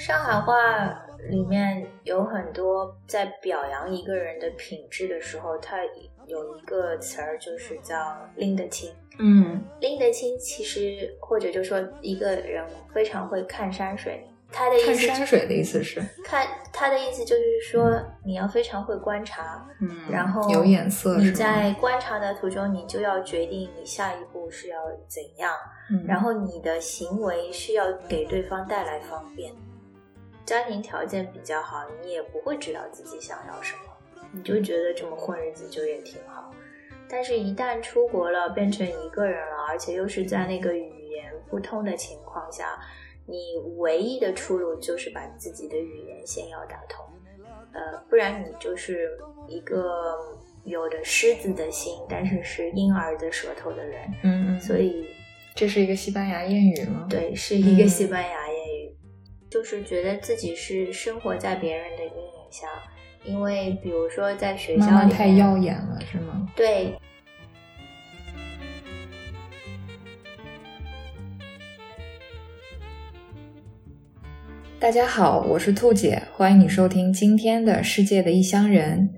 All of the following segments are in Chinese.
上海话里面有很多在表扬一个人的品质的时候，他有一个词儿就是叫拎得清。嗯，拎得清其实或者就说一个人非常会看山水。他的意看思山水的意思是，看他的意思就是说你要非常会观察，嗯，然后有眼色你在观察的途中，你就要决定你下一步是要怎样。嗯然后你的行为是要给对方带来方便。家庭条件比较好，你也不会知道自己想要什么，你就觉得这么混日子就也挺好。但是，一旦出国了，变成一个人了，而且又是在那个语言不通的情况下，你唯一的出路就是把自己的语言先要打通，呃，不然你就是一个有着狮子的心，但是是婴儿的舌头的人。嗯嗯，所以这是一个西班牙谚语吗？，对，是一个嗯西班牙谚语，就是觉得自己是生活在别人的阴影下，因为比如说在学校里妈妈太耀眼了是吗？对。大家好，我是兔姐，欢迎你收听今天的《世界的异乡人》。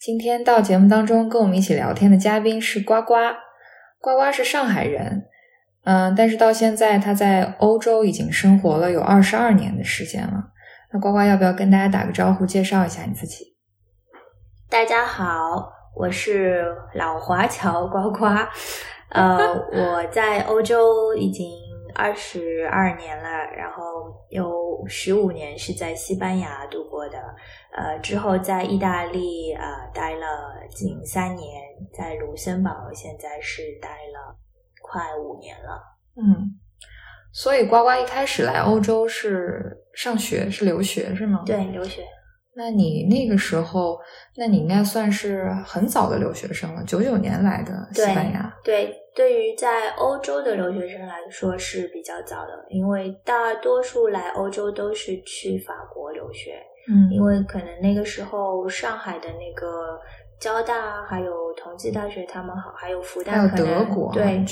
今天到节目当中跟我们一起聊天的嘉宾是呱呱，呱呱是上海人，嗯，但是到现在他在欧洲已经生活了有二十二年的时间了。那呱呱要不要跟大家打个招呼，介绍一下你自己？大家好，我是老华侨呱呱，呃，我在欧洲已经二十二年了，然后有十五年是在西班牙度过的，呃，之后在意大利呃待了近三年，在卢森堡现在是待了快五年了。嗯，所以呱呱一开始来欧洲是上学，是留学是吗？。对，留学。那你那个时候，那你应该算是很早的留学生了，九九年来的西班牙。对，对于在欧洲的留学生来说是比较早的，因为大多数来欧洲都是去法国留学，嗯因为可能那个时候上海的那个交大还有同济大学他们好，还有复还有旦可能德国对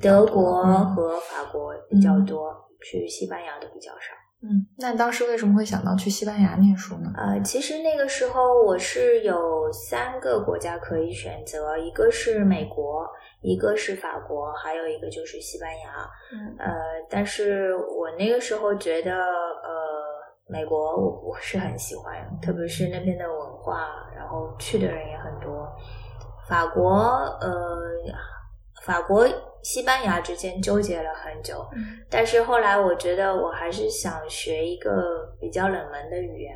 德国嗯和法国比较多，去西班牙的比较少。嗯，那当时为什么会想到去西班牙念书呢？呃，其实那个时候我是有三个国家可以选择，一个是美国，一个是法国，还有一个就是西班牙。嗯呃，但是我那个时候觉得，呃，美国我不是很喜欢，特别是那边的文化，然后去的人也很多。法国，呃，法国、西班牙之间纠结了很久，但是后来我觉得我还是想学一个比较冷门的语言。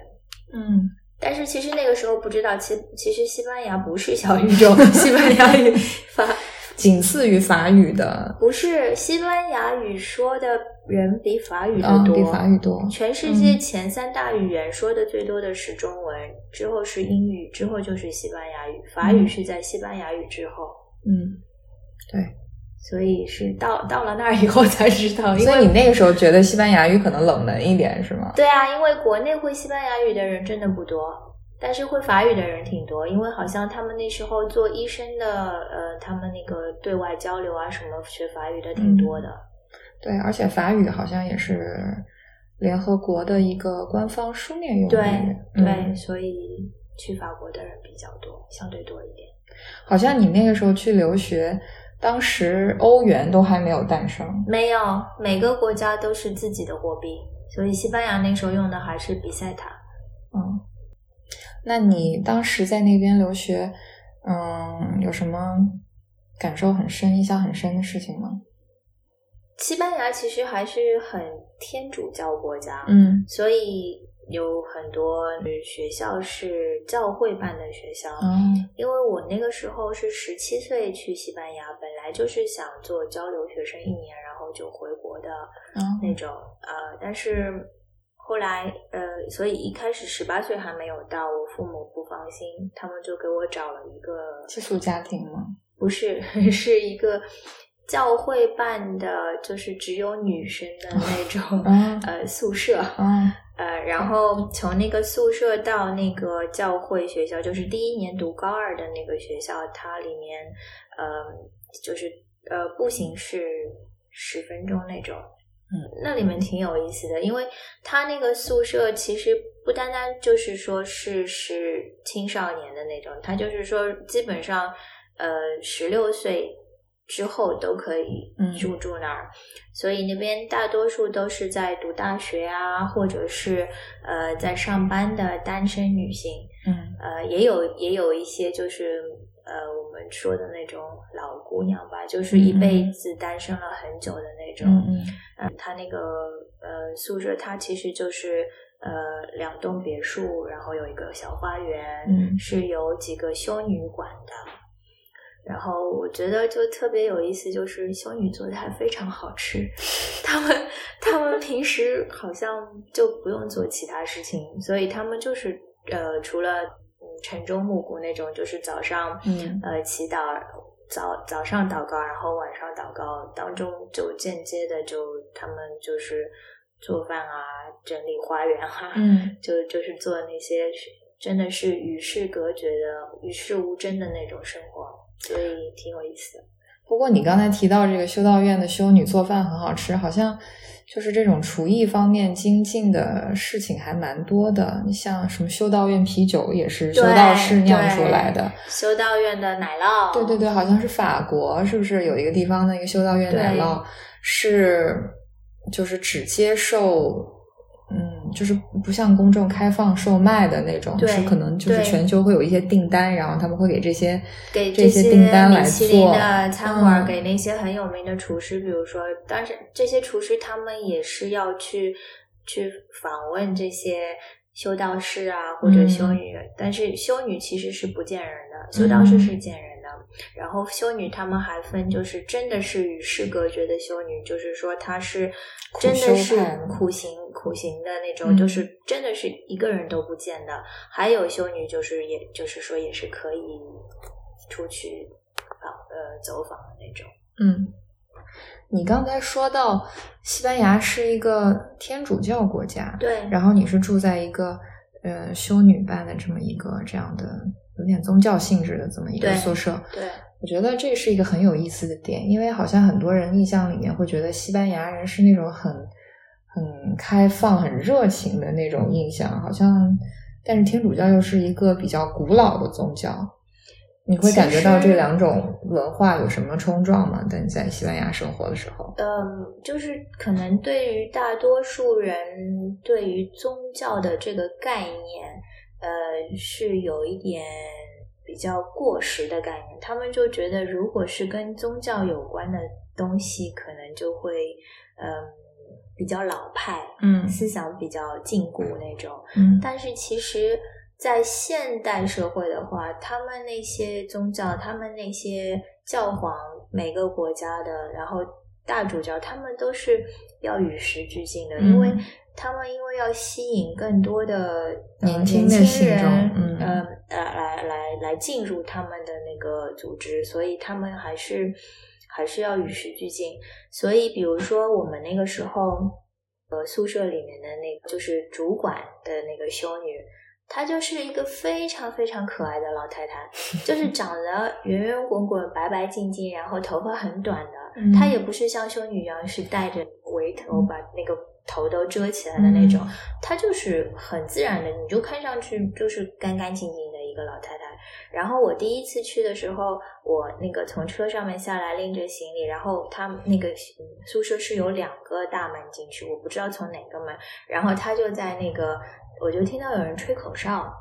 嗯但是其实那个时候不知道，其其实西班牙不是小语种，西班牙语 法仅次于法语的，不是西班牙语说的人比法语的嗯，多，比法语多。全世界前三大语言说的最多的是中文，之后是英语，之后就是西班牙语，法语是在西班牙语之后，嗯，对。所以是到到了那儿以后才知道，因所以为你那个时候觉得西班牙语可能冷门一点，是吗？对啊，因为国内会西班牙语的人真的不多，但是会法语的人挺多，因为好像他们那时候做医生的，呃，他们那个对外交流啊什么学法语的挺多的。对，而且法语好像也是联合国的一个官方书面用语。对嗯对，所以去法国的人比较多，相对多一点。好像你那个时候去留学，当时欧元都还没有诞生。没有，每个国家都是自己的货币，所以西班牙那时候用的还是比赛塔。嗯，那你当时在那边留学，嗯，有什么感受很深、印象很深的事情吗？西班牙其实还是很天主教国家，嗯所以有很多学校是教会办的学校。嗯因为我那个时候是十七岁去西班牙，本来就是想做交流学生一年，然后就回国的嗯那种。呃，但是后来呃，所以一开始十八岁还没有到，我父母不放心，他们就给我找了一个寄宿家庭吗？不是，是一个教会办的，就是只有女生的那种、嗯 呃宿舍。嗯呃，然后从那个宿舍到那个教会学校，就是第一年读高二的那个学校，它里面，呃，就是呃步行是十分钟那种，嗯，那里面挺有意思的，因为它那个宿舍其实不单单就是说是是青少年的那种，它就是说基本上呃十六岁之后都可以嗯住住那儿，所以那边大多数都是在读大学啊，或者是呃在上班的单身女性。嗯呃，也有也有一些就是呃我们说的那种老姑娘吧，就是一辈子单身了很久的那种。嗯嗯呃，他那个呃宿舍，它其实就是呃两栋别墅，然后有一个小花园，嗯是由几个修女管的。然后我觉得就特别有意思，就是修女做的还非常好吃，他们他们平时好像就不用做其他事情，所以他们就是呃除了嗯晨钟暮鼓那种，就是早上嗯。呃祈祷早早上祷告，然后晚上祷告，当中就间接的就他们就是做饭啊，整理花园啊，嗯。就就是做那些是真的是与世隔绝的、与世无争的那种生活，所以挺有意思的。不过你刚才提到这个修道院的修女做饭很好吃，好像就是这种厨艺方面精进的事情还蛮多的。你像什么修道院啤酒也是修道士酿出来的，修道院的奶酪，对对对，好像是法国，是不是有一个地方的一个修道院奶酪是就是只接受。嗯，就是不像公众开放售卖的那种，对是可能就是全球会有一些订单，然后他们会给这些给这些订单来做的餐馆，嗯给那些很有名的厨师，比如说，但是这些厨师他们也是要去去访问这些修道士啊或者修女，但是修女其实是不见人的，修道士是见人的。然后修女他们还分，就是真的是与世隔绝的修女，就是说她是真的是苦行苦行的那种，嗯就是真的是一个人都不见的。还有修女，就是也就是说也是可以出去访呃走访的那种。嗯，你刚才说到西班牙是一个天主教国家，对，然后你是住在一个呃修女办的这么一个这样的有点宗教性质的这么一个宿舍，对我觉得这是一个很有意思的点，因为好像很多人印象里面会觉得西班牙人是那种很很开放、很热情的那种印象，好像但是天主教又是一个比较古老的宗教。你会感觉到这两种文化有什么冲撞吗？等你在西班牙生活的时候，嗯，就是可能对于大多数人对于宗教的这个概念，呃，是有一点比较过时的概念。他们就觉得，如果是跟宗教有关的东西，可能就会嗯比较老派，嗯思想比较禁锢那种。嗯但是其实，在现代社会的话，他们那些宗教，他们那些教皇，每个国家的，然后大主教，他们都是要与时俱进的，嗯因为他们因为要吸引更多的、呃、年轻的年轻信众人，嗯呃呃，来来来进入他们的那个组织，所以他们还是还是要与时俱进。所以，比如说我们那个时候，呃，宿舍里面的那个就是主管的那个修女，她就是一个非常非常可爱的老太太，就是长得圆圆滚滚、白白净净，然后头发很短的。嗯她也不是像修女一样是戴着围头把那个头都遮起来的那种，她就是很自然的，你就看上去就是干干净净的一个老太太。然后我第一次去的时候，我那个从车上面下来拎着行李，然后他们那个嗯宿舍是有两个大门进去，我不知道从哪个门，然后他就在那个，我就听到有人吹口哨。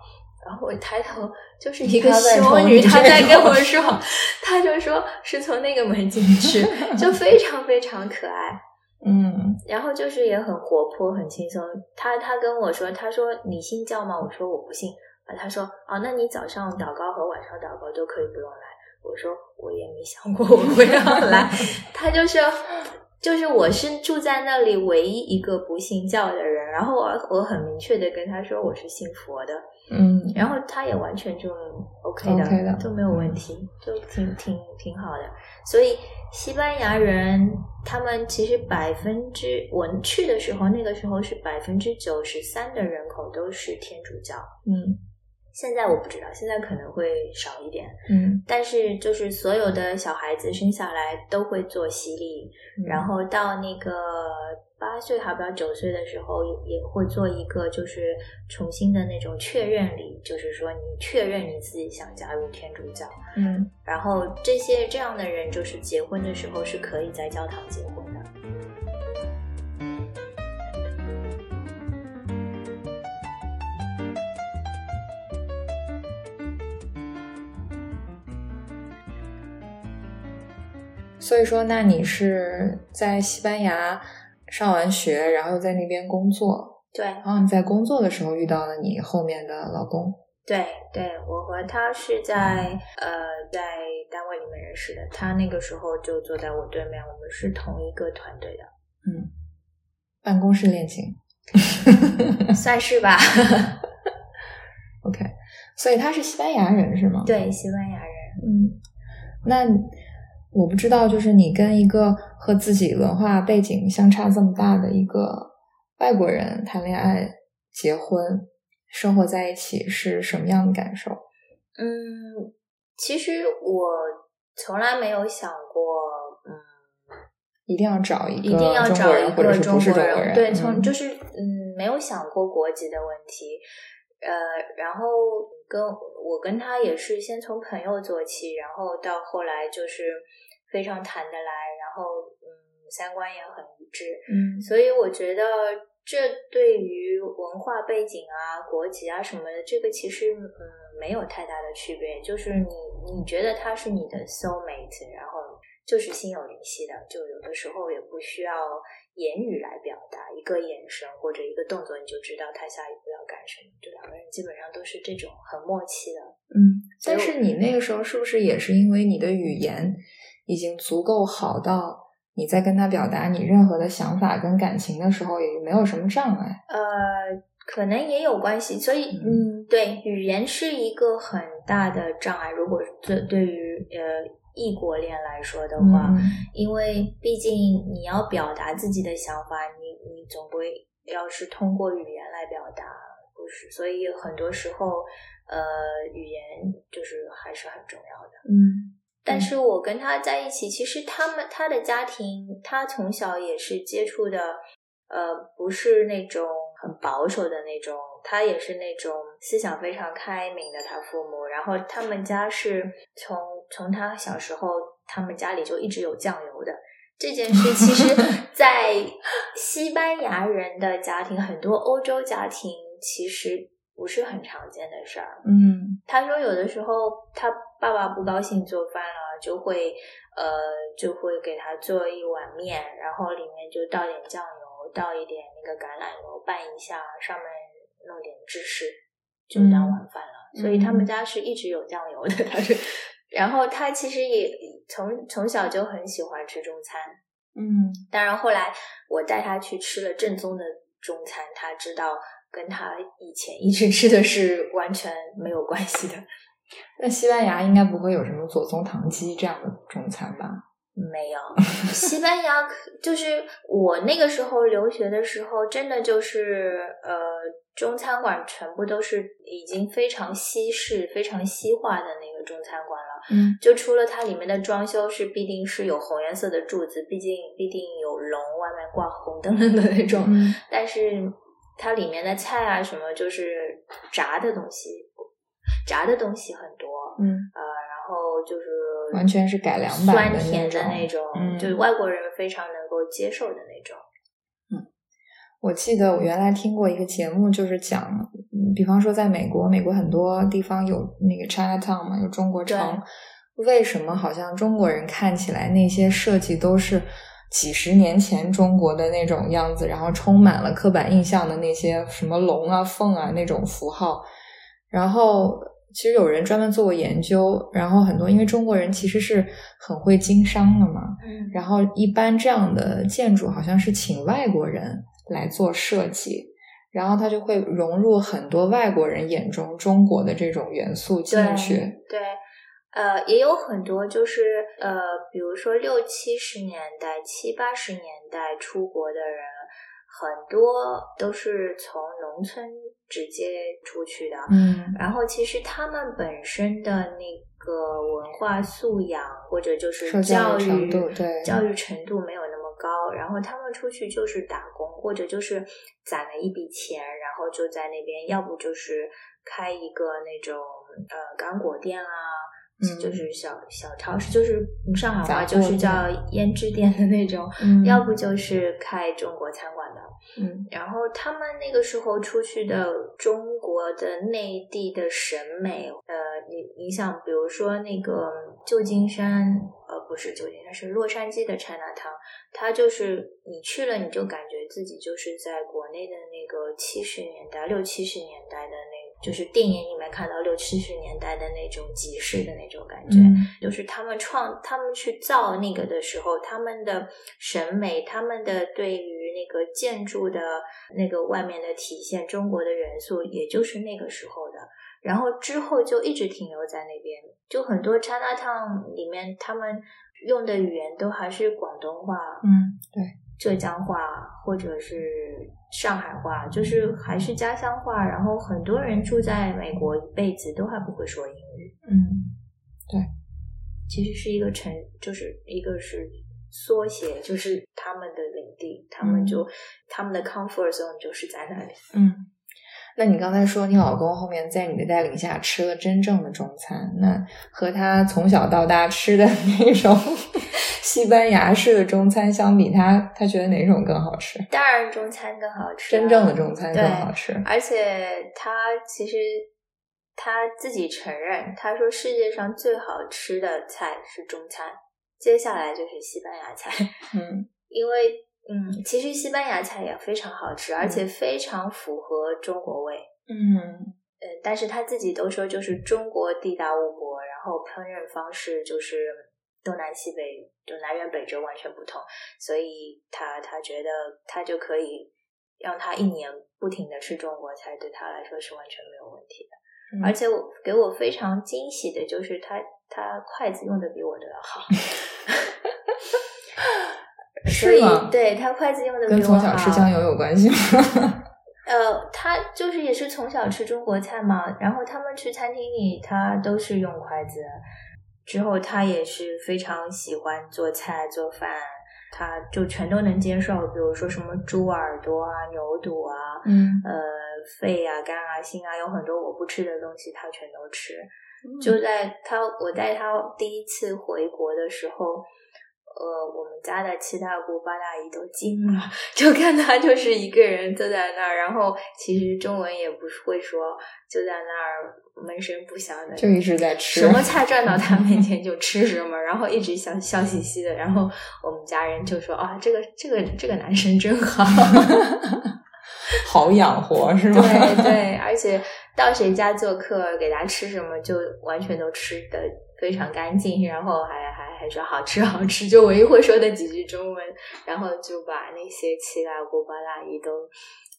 然后我抬头，就是一个修女，她在跟我说，她就说是从那个门进去，就非常非常可爱。嗯然后就是也很活泼，很轻松。他他跟我说，他说你信教吗？我说我不信。啊，他说哦，那你早上祷告和晚上祷告都可以不用来。我说我也没想过我会要来。他就是就是我是住在那里唯一一个不信教的人，然后我我很明确的跟他说我是信佛的，嗯，然后他也完全就 OK 的 OK 的嗯都没有问题，就挺挺挺好的。所以西班牙人他们其实百分之我去的时候，那个时候是百分之九十三的人口都是天主教。嗯现在我不知道，现在可能会少一点。嗯，但是就是所有的小孩子生下来都会做洗礼，然后到那个八岁还不到九岁的时候，也会做一个就是重新的那种确认礼，就是说你确认你自己想加入天主教。嗯，然后这些这样的人，就是结婚的时候是可以在教堂结婚所以说，那你是在西班牙上完学，然后在那边工作，对，然后你在工作的时候遇到了你后面的老公。对，对我和他是在呃在单位里面认识的，他那个时候就坐在我对面，我们是同一个团队的，嗯，办公室恋情，算是吧。OK，所以他是西班牙人是吗？，对，西班牙人。嗯，那我不知道，就是你跟一个和自己文化背景相差这么大的一个外国人谈恋爱、结婚、生活在一起是什么样的感受？嗯，其实我从来没有想过，嗯，一定要找一个一定要中找一个中国人？对，从嗯就是嗯，没有想过国籍的问题。呃，然后跟我跟他也是先从朋友做起，然后到后来就是非常谈得来，然后嗯，三观也很一致。嗯所以我觉得这对于文化背景啊、国籍啊什么的，这个其实嗯没有太大的区别。就是你你觉得他是你的 soul mate，然后就是心有灵犀的，就有的时候也不需要言语来表达，一个眼神或者一个动作，你就知道他下一步要干什么。就两个人基本上都是这种很默契的。嗯，但是你那个时候是不是也是因为你的语言已经足够好到你在跟他表达你任何的想法跟感情的时候，也没有什么障碍？呃，可能也有关系，所以嗯，对，语言是一个很大的障碍。如果这对于呃异国恋来说的话，嗯因为毕竟你要表达自己的想法，你你总归要是通过语言来表达，不是？所以很多时候，呃，语言就是还是很重要的。嗯但是我跟他在一起，其实他们他的家庭，他从小也是接触的，呃，不是那种很保守的那种，他也是那种思想非常开明的。他父母，然后他们家是从从他小时候，他们家里就一直有酱油的。这件事其实，在西班牙人的家庭，很多欧洲家庭其实不是很常见的事儿。嗯他说有的时候他爸爸不高兴做饭了，就会呃就会给他做一碗面，然后里面就倒点酱油，倒一点那个橄榄油拌一下，上面弄点芝士，就当晚饭了。嗯所以他们家是一直有酱油的，他是。然后他其实也从从小就很喜欢吃中餐，嗯当然后来我带他去吃了正宗的中餐，他知道跟他以前一直吃的是完全没有关系的。那西班牙应该不会有什么左宗棠鸡这样的中餐吧？没有，西班牙就是我那个时候留学的时候，真的就是呃，中餐馆全部都是已经非常西式、非常西化的那个中餐馆了。嗯就除了它里面的装修是必定是有红颜色的柱子，毕竟必定有龙，外面挂红灯笼的那种，嗯但是它里面的菜啊什么就是炸的东西，炸的东西很多，嗯，呃，然后就是完全是改良酸甜的那那种，嗯就是外国人非常能够接受的那种。嗯我记得我原来听过一个节目，就是讲，嗯比方说在美国，美国很多地方有那个 Chinatown 嘛，有中国城，为什么好像中国人看起来那些设计都是几十年前中国的那种样子，然后充满了刻板印象的那些什么龙啊、凤啊那种符号，然后。其实有人专门做过研究，然后很多因为中国人其实是很会经商的嘛，嗯然后一般这样的建筑好像是请外国人来做设计，然后他就会融入很多外国人眼中中国的这种元素进去。对，呃，也有很多就是呃，比如说六七十年代、七八十年代出国的人，很多都是从农村直接出去的。嗯然后其实他们本身的那个文化素养或者就是教育程度对教育程度没有那么高，然后他们出去就是打工，或者就是攒了一笔钱，然后就在那边，要不就是开一个那种呃干果店啊。嗯。就是小小超市，就是上海话就是叫胭脂店的那种，嗯。要不就是开中国餐馆的，嗯。然后他们那个时候出去的中国的内地的审美，呃，你你想，比如说那个旧金山，呃，不是旧金山，是洛杉矶的 Chinatown，它就是你去了，你就感觉自己就是在国内的那个七十年代、六七十年代的那。就是电影里面看到六七十年代的那种集市的那种感觉，嗯就是他们创，他们去造那个的时候，他们的审美，他们的对于那个建筑的那个外面的体现，中国的元素，也就是那个时候的。然后之后就一直停留在那边，就很多 Chinatown 里面，他们用的语言都还是广东话、嗯，对，浙江话或者是上海话，就是还是家乡话。然后很多人住在美国一辈子都还不会说英语。嗯对其实是一个城，就是一个是缩写，就是他们的领地，他们就、他们的 comfort zone 就是在那里。嗯。那你刚才说你老公后面在你的带领下吃了真正的中餐，那和他从小到大吃的 那种西班牙式的中餐相比，他他觉得哪种更好吃？当然中餐更好吃啊、真正的中餐更好吃。而且他其实他自己承认，他说世界上最好吃的菜是中餐，接下来就是西班牙菜，嗯因为嗯，其实西班牙菜也非常好吃，而且非常符合中国味。嗯嗯，但是他自己都说，就是中国地大物博，然后烹饪方式就是东南西北，就南辕北辙完全不同，所以他他觉得他就可以让他一年不停的吃中国菜，对他来说是完全没有问题的。嗯而且我给我非常惊喜的就是他他筷子用的比我的要好，所以是吗？对他筷子用的比跟。从小吃酱油有关系吗？呃，他就是也是从小吃中国菜嘛，然后他们去餐厅里，他都是用筷子。之后他也是非常喜欢做菜做饭，他就全都能接受，比如说什么猪耳朵啊、牛肚啊、嗯呃肺啊、肝啊、心啊，有很多我不吃的东西，他全都吃。嗯就在他我带他第一次回国的时候，呃，我们家的七大姑八大姨都惊了，就看他就是一个人坐在那儿，然后其实中文也不会说，就在那儿闷声不响的，就一直在吃什么菜转到他面前就吃什么，然后一直笑笑嘻嘻的，然后我们家人就说啊，这个这个这个男生真好。好养活是吗？对对，而且到谁家做客，给他吃什么，就完全都吃的非常干净，然后还还还说好吃好吃，就唯一会说的几句中文，然后就把那些七大姑八大姨都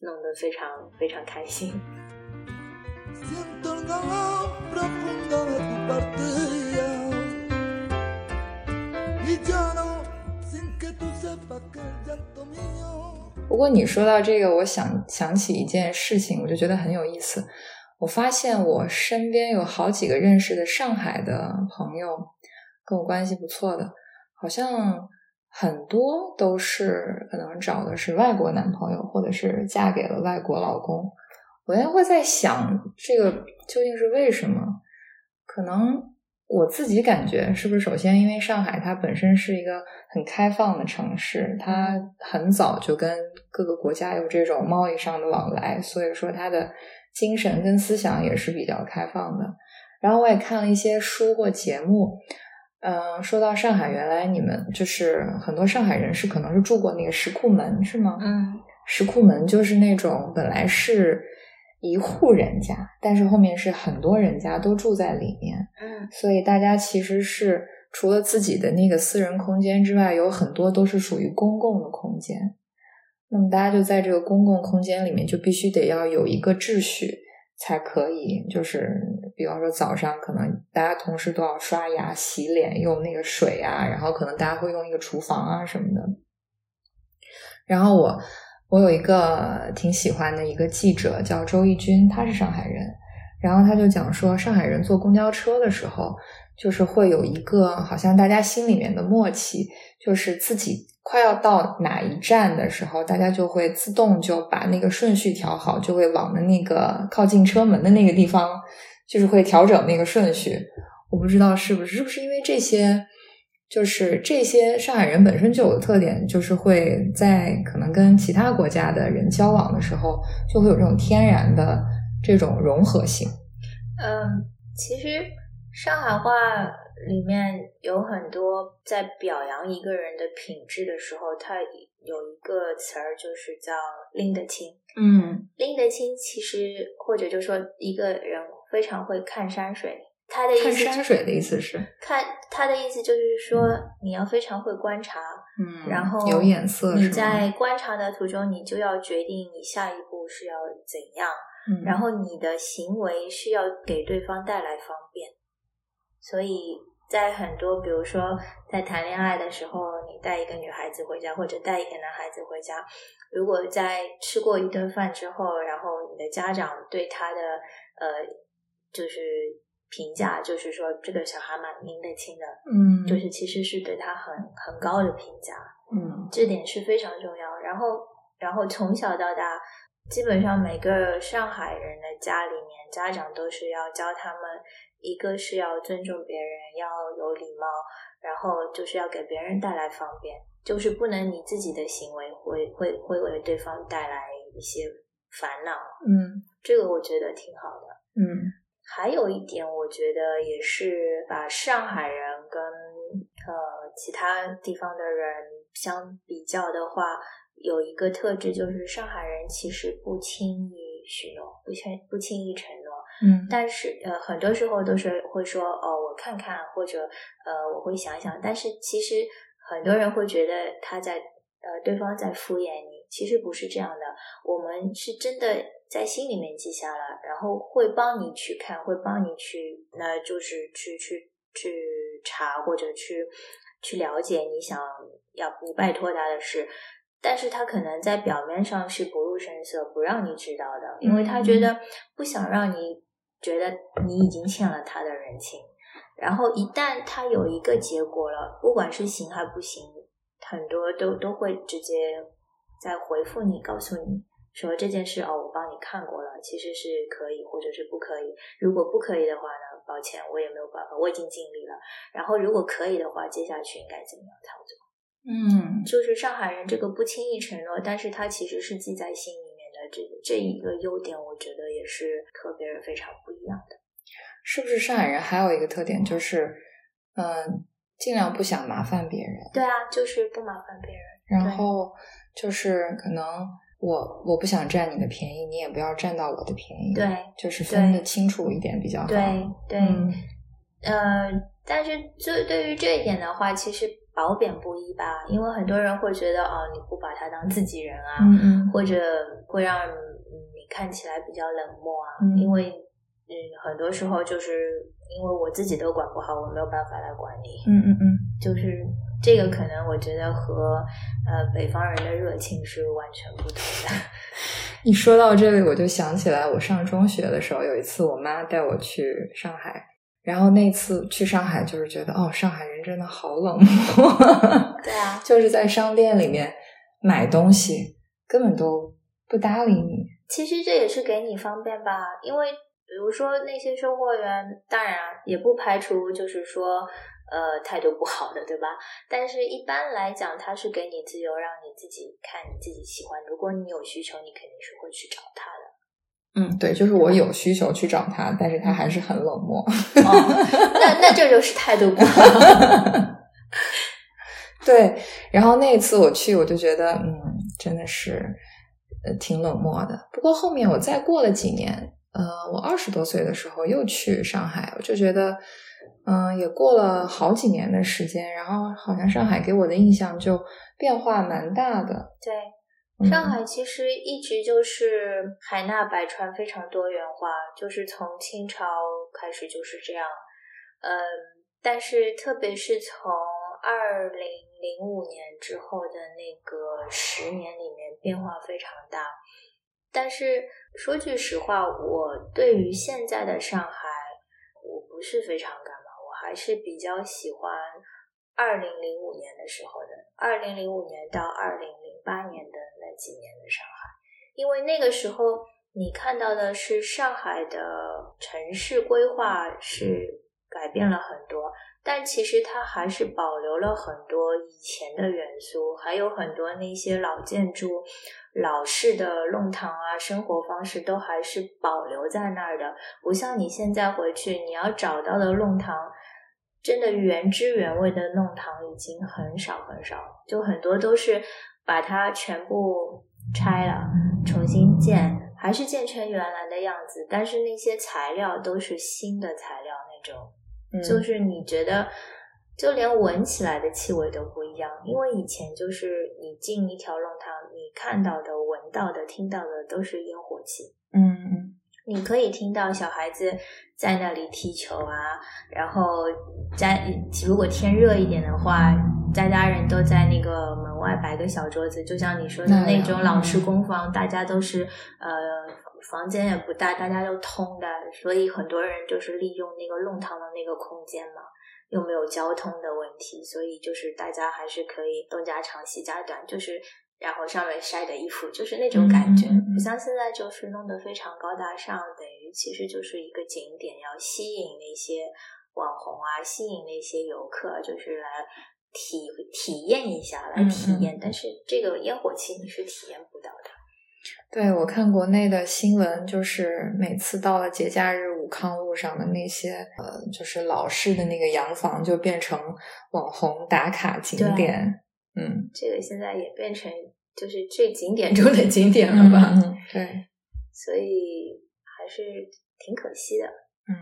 弄得非常非常开心。不过你说到这个，我想想起一件事情，我就觉得很有意思。我发现我身边有好几个认识的上海的朋友，跟我关系不错的，好像很多都是可能找的是外国男朋友，或者是嫁给了外国老公。我也会在想，这个究竟是为什么？可能我自己感觉，是不是首先因为上海它本身是一个很开放的城市，它很早就跟各个国家有这种贸易上的往来，所以说它的精神跟思想也是比较开放的。然后我也看了一些书或节目，嗯、说到上海，原来你们就是很多上海人是可能是住过那个石库门，是吗？嗯石库门就是那种本来是一户人家，但是后面是很多人家都住在里面，嗯所以大家其实是除了自己的那个私人空间之外，有很多都是属于公共的空间。那么大家就在这个公共空间里面，就必须得要有一个秩序才可以。就是比方说早上可能大家同时都要刷牙、洗脸，用那个水啊，然后可能大家会用一个厨房啊什么的。然后我我有一个挺喜欢的一个记者叫周轶君，他是上海人，然后他就讲说，上海人坐公交车的时候，就是会有一个好像大家心里面的默契，就是自己快要到哪一站的时候，大家就会自动就把那个顺序调好，就会往的那个靠近车门的那个地方，就是会调整那个顺序。我不知道是不是是不是因为这些。就是这些上海人本身就有的特点，就是会在可能跟其他国家的人交往的时候，就会有这种天然的这种融合性。嗯，其实上海话里面有很多在表扬一个人的品质的时候，他有一个词儿就是叫拎得清。嗯，拎得清其实或者就说一个人非常会看山水。他的意思，看山水的意思是看他的意思就是说，你要非常会观察，嗯，然后有眼色。你在观察的途中，你就要决定你下一步是要怎样，嗯，然后你的行为是要给对方带来方便。所以在很多，比如说在谈恋爱的时候，你带一个女孩子回家，或者带一个男孩子回家，如果在吃过一顿饭之后，然后你的家长对他的呃，就是。评价就是说，这个小孩蛮拎得清的，嗯，就是其实是对他很很高的评价，嗯，这点是非常重要。然后，然后从小到大，基本上每个上海人的家里面，家长都是要教他们，一个是要尊重别人，要有礼貌，然后就是要给别人带来方便，就是不能你自己的行为会会会为对方带来一些烦恼，嗯，这个我觉得挺好的，嗯。还有一点，我觉得也是把上海人跟呃其他地方的人相比较的话，有一个特质就是上海人其实不轻易许诺，不轻不轻易承诺。嗯，但是呃很多时候都是会说哦我看看或者呃我会想想，但是其实很多人会觉得他在呃对方在敷衍你，其实不是这样的，我们是真的。在心里面记下了，然后会帮你去看，会帮你去，那就是去去去查或者去去了解你想要你拜托他的事，但是他可能在表面上是不露声色，不让你知道的，因为他觉得不想让你觉得你已经欠了他的人情，然后一旦他有一个结果了，不管是行还不行，很多都都会直接在回复你，告诉你。说这件事哦，我帮你看过了，其实是可以或者是不可以。如果不可以的话呢，抱歉，我也没有办法，我已经尽力了。然后如果可以的话，接下去应该怎么样操作？嗯，就是上海人这个不轻易承诺，但是他其实是记在心里面的这这一个优点，我觉得也是和别人非常不一样的。是不是上海人还有一个特点就是，嗯，尽量不想麻烦别人。对啊，就是不麻烦别人。然后就是可能。我我不想占你的便宜，你也不要占到我的便宜。对，就是分得清楚一点比较好。对对，呃，但是就对于这一点的话，其实褒贬不一吧，因为很多人会觉得哦，你不把他当自己人啊，嗯嗯，或者会让你看起来比较冷漠啊，嗯，因为嗯，很多时候就是因为我自己都管不好，我没有办法来管你。嗯嗯嗯，就是。这个可能我觉得和呃北方人的热情是完全不同的。你说到这里，我就想起来，我上中学的时候，有一次我妈带我去上海，然后那次去上海就是觉得，哦，上海人真的好冷漠。对啊，就是在商店里面买东西，根本都不搭理你。其实这也是给你方便吧，因为比如说那些售货员，当然也不排除就是说。呃，态度不好的，对吧？但是一般来讲，他是给你自由，让你自己看你自己喜欢。如果你有需求，你肯定是会去找他的。嗯，对，就是我有需求去找他，但是他还是很冷漠。那那这就是态度不好。对，然后那一次我去，我就觉得，嗯，真的是呃挺冷漠的。不过后面我再过了几年，呃，我二十多岁的时候又去上海，我就觉得。嗯，也过了好几年的时间，然后好像上海给我的印象就变化蛮大的。对，上海其实一直就是海纳百川，非常多元化，就是从清朝开始就是这样。嗯，但是特别是从二零零五年之后的那个十年里面变化非常大。但是说句实话，我对于现在的上海，我不是非常感冒，我还是比较喜欢二零零五年的时候的，二零零五年到二零零八年的那几年的上海，因为那个时候你看到的是上海的城市规划是改变了很多，但其实它还是保留了很多以前的元素，还有很多那些老建筑。老式的弄堂啊，生活方式都还是保留在那儿的，不像你现在回去，你要找到的弄堂，真的原汁原味的弄堂已经很少很少，就很多都是把它全部拆了，重新建，还是建成原来的样子，但是那些材料都是新的材料那种，就是你觉得。就连闻起来的气味都不一样，因为以前就是你进一条弄堂，你看到的、闻到的、听到的都是烟火气。嗯，你可以听到小孩子在那里踢球啊，然后在如果天热一点的话，家家人都在那个门外摆个小桌子，就像你说的那种老式公房，大家都是呃房间也不大，大家都通的，所以很多人就是利用那个弄堂的那个空间嘛。又没有交通的问题，所以就是大家还是可以东家长西家短，就是然后上面晒的衣服，就是那种感觉，不像现在就是弄得非常高大上，等于其实就是一个景点，要吸引那些网红啊，吸引那些游客，就是来体体验一下，来体验。但是这个烟火气你是体验不到的。对，我看国内的新闻，就是每次到了节假日，武康路上的那些呃，就是老式的那个洋房，就变成网红打卡景点。嗯，这个现在也变成就是最景点中的景点了吧？嗯，对，所以还是挺可惜的。嗯，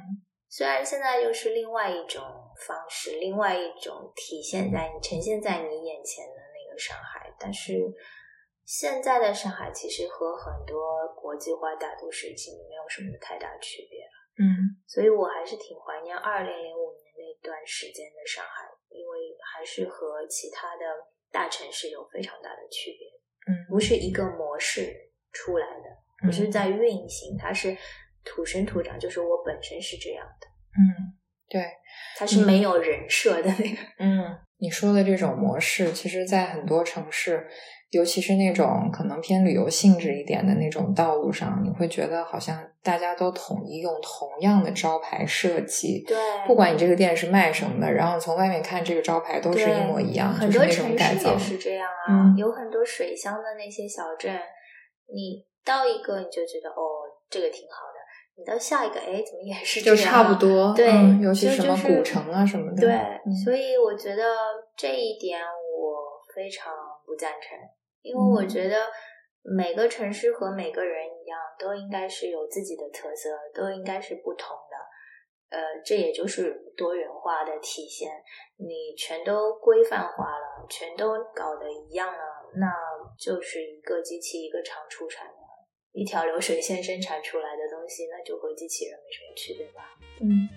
虽然现在又是另外一种方式，另外一种体现在你呈现在你眼前的那个上海，但是。现在的上海其实和很多国际化大都市已经没有什么太大区别了。嗯，所以我还是挺怀念二零零五年那段时间的上海，因为还是和其他的大城市有非常大的区别。嗯，不是一个模式出来的，不是在运行，它是土生土长，就是我本身是这样的。嗯，对，它是没有人设的那个。嗯，你说的这种模式，其实在很多城市。尤其是那种可能偏旅游性质一点的那种道路上，你会觉得好像大家都统一用同样的招牌设计。对，不管你这个店是卖什么的，然后从外面看这个招牌都是一模一样，很多城市也是这样啊。有很多水乡的那些小镇，你到一个你就觉得哦，这个挺好的。你到下一个，哎，怎么也是就差不多？对，尤其什么古城啊什么的。对，所以我觉得这一点我非常不赞成。因为我觉得每个城市和每个人一样，都应该是有自己的特色，都应该是不同的。呃，这也就是多元化的体现。你全都规范化了，全都搞得一样了，那就是一个机器一个厂出产的，一条流水线生产出来的东西，那就和机器人没什么区别吧？嗯。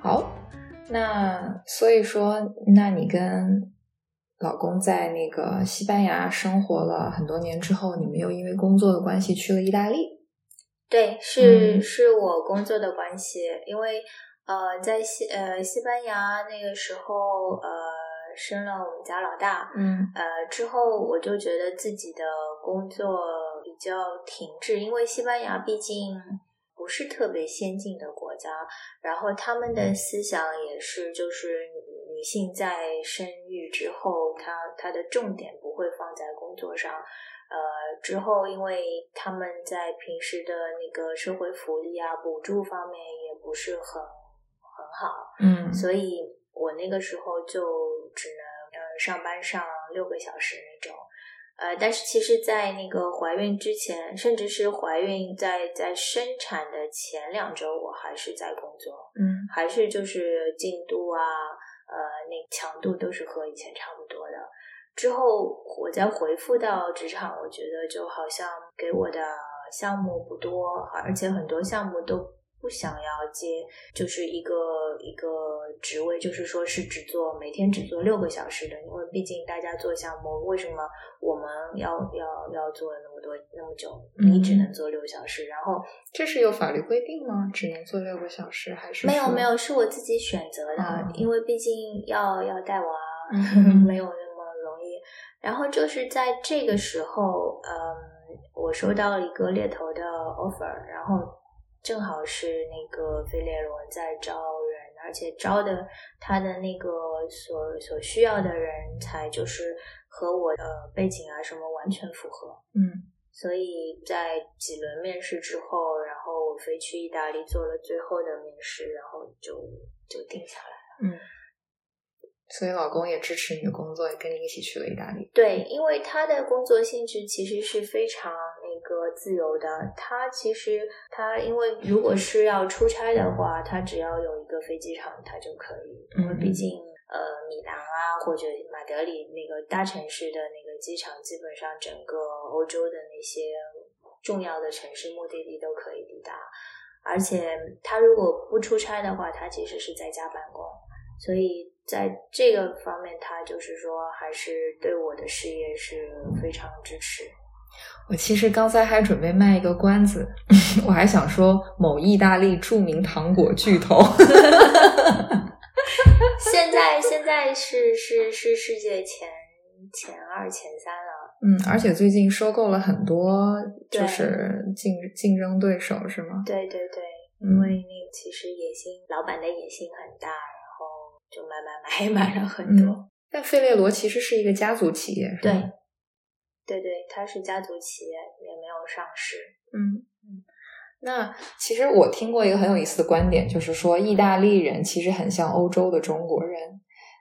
好，那所以说，那你跟老公在那个西班牙生活了很多年之后，你们又因为工作的关系去了意大利？对，是是我工作的关系，因为呃，在西呃西班牙那个时候呃生了我们家老大，嗯，呃之后我就觉得自己的工作比较停滞，因为西班牙毕竟。不是特别先进的国家，然后他们的思想也是，就是女性在生育之后，她她的重点不会放在工作上，呃，之后因为他们在平时的那个社会福利啊、补助方面也不是很很好，嗯，所以我那个时候就只能呃上班上六个小时那种。呃，但是其实，在那个怀孕之前，甚至是怀孕在在生产的前两周，我还是在工作，嗯，还是就是进度啊，呃，那强度都是和以前差不多的。之后我再回复到职场，我觉得就好像给我的项目不多，而且很多项目都不想要接，就是一个一个职位，就是说是只做每天只做六个小时的，因为毕竟大家做项目，为什么我们要要要做那么多那么久？你只能做六小时，然后这是有法律规定吗？只能做六个小时还是没有没有，是我自己选择的，哦因为毕竟要要带娃，嗯没有。然后就是在这个时候，嗯，我收到了一个猎头的 offer，然后正好是那个飞列罗在招人，而且招的他的那个所所需要的人才就是和我的背景啊什么完全符合。嗯所以在几轮面试之后，然后我飞去意大利做了最后的面试，然后就就定下来了。嗯，所以老公也支持你的工作，也跟你一起去了意大利。对，因为他的工作性质其实是非常那个自由的。他其实他因为如果是要出差的话，他只要有一个飞机场，他就可以。因为毕竟呃，米兰啊或者马德里那个大城市的那个机场，基本上整个欧洲的那些重要的城市目的地都可以抵达。而且他如果不出差的话，他其实是在家办公，所以在这个方面，他就是说还是对我的事业是非常支持。我其实刚才还准备卖一个关子，我还想说某意大利著名糖果巨头。现在现在是是是世界前前二前三了，嗯，而且最近收购了很多，就是竞竞争对手，是吗？对对对，嗯因为那个其实野心，老板的野心很大，就买买买 买了很多。嗯但费列罗其实是一个家族企业，对，对对，它是家族企业，也没有上市。嗯嗯。那其实我听过一个很有意思的观点，就是说意大利人其实很像欧洲的中国人，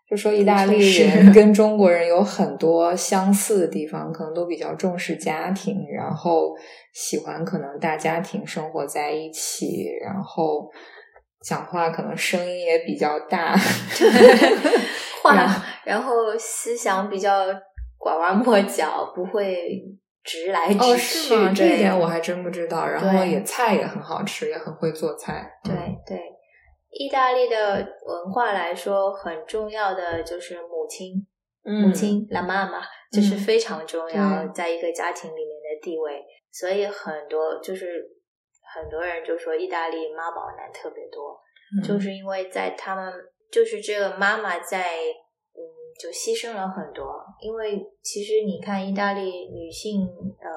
就说意大利人跟中国人有很多相似的地方，可能都比较重视家庭，然后喜欢可能大家庭生活在一起，然后讲话可能声音也比较大，话然后，思想比较拐弯抹角，不会直来直去。哦，是吗？这一点我还真不知道。然后也菜也很好吃，也很会做菜。对嗯对，意大利的文化来说，很重要的就是母亲，嗯母亲 la mama 就是嗯非常重要，在一个家庭里面的地位。所以很多就是很多人就说意大利妈宝男特别多，嗯就是因为在他们就是这个妈妈在嗯就牺牲了很多，因为其实你看意大利女性呃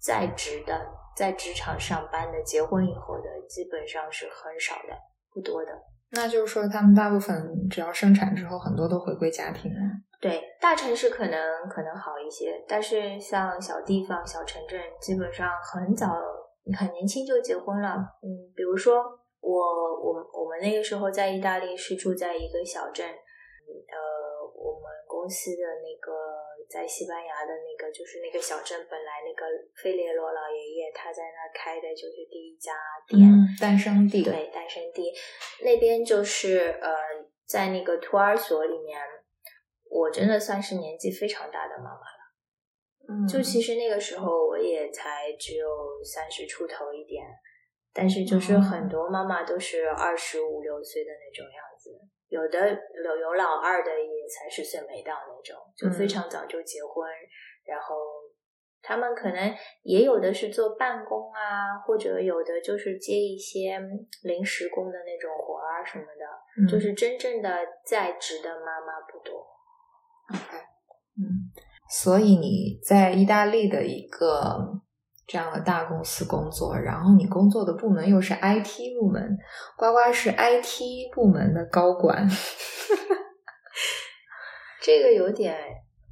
在职的在职场上班的，结婚以后的基本上是很少的，不多的。那就是说，他们大部分只要生产之后，很多都回归家庭了。对，大城市可能可能好一些，但是像小地方、小城镇，基本上很早、很年轻就结婚了。嗯，比如说我我们我们那个时候在意大利是住在一个小镇，呃，我们公司的那个在西班牙的那个就是那个小镇，本来那个费列罗老爷爷他在那儿开的就是第一家店，嗯，诞生地。对，诞生地那边就是呃，在那个托儿所里面，我真的算是年纪非常大的妈妈了。嗯，就其实那个时候我也才只有三十出头一点，但是就是哦。很多妈妈都是二十五六岁的那种样子，有的有有老二的也三十岁没到那种，就非嗯。常早就结婚，然后他们可能也有的是做办公啊，或者有的就是接一些临时工的那种活啊什么的，嗯。就是真正的在职的妈妈不多。OK，嗯，所以你在意大利的一个这样的大公司工作，然后你工作的部门又是 IT 部门，呱呱是 IT 部门的高管。这个有点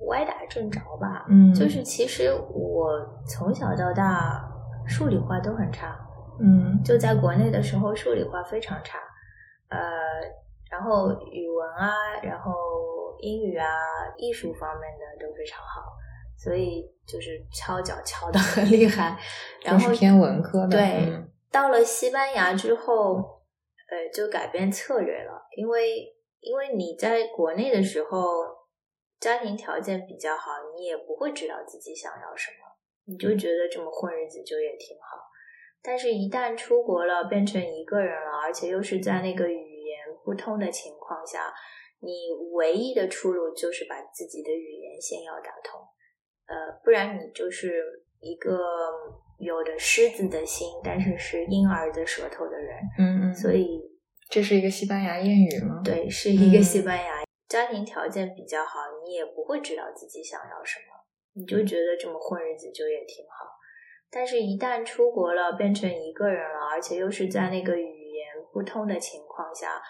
歪打正着吧？嗯就是其实我从小到大数理化都很差，嗯就在国内的时候数理化非常差，呃，然后语文啊，然后英语啊，艺术方面的都非常好，所以就是敲脚敲的很厉害，然后是偏文科的。对，嗯到了西班牙之后，呃，就改变策略了，因为因为你在国内的时候，家庭条件比较好，你也不会知道自己想要什么，你就觉得这么混日子就也挺好。但是，一旦出国了，变成一个人了，而且又是在那个语言不通的情况下，你唯一的出路就是把自己的语言先要打通，呃，不然你就是一个有的狮子的心，但是是婴儿的舌头的人。嗯嗯，所以，这是一个西班牙谚语吗？对，是一个西班牙。家庭条件比较好，你也不会知道自己想要什么，你就觉得这么混日子就也挺好。但是，一旦出国了，变成一个人了，而且又是在那个语言不通的情况下，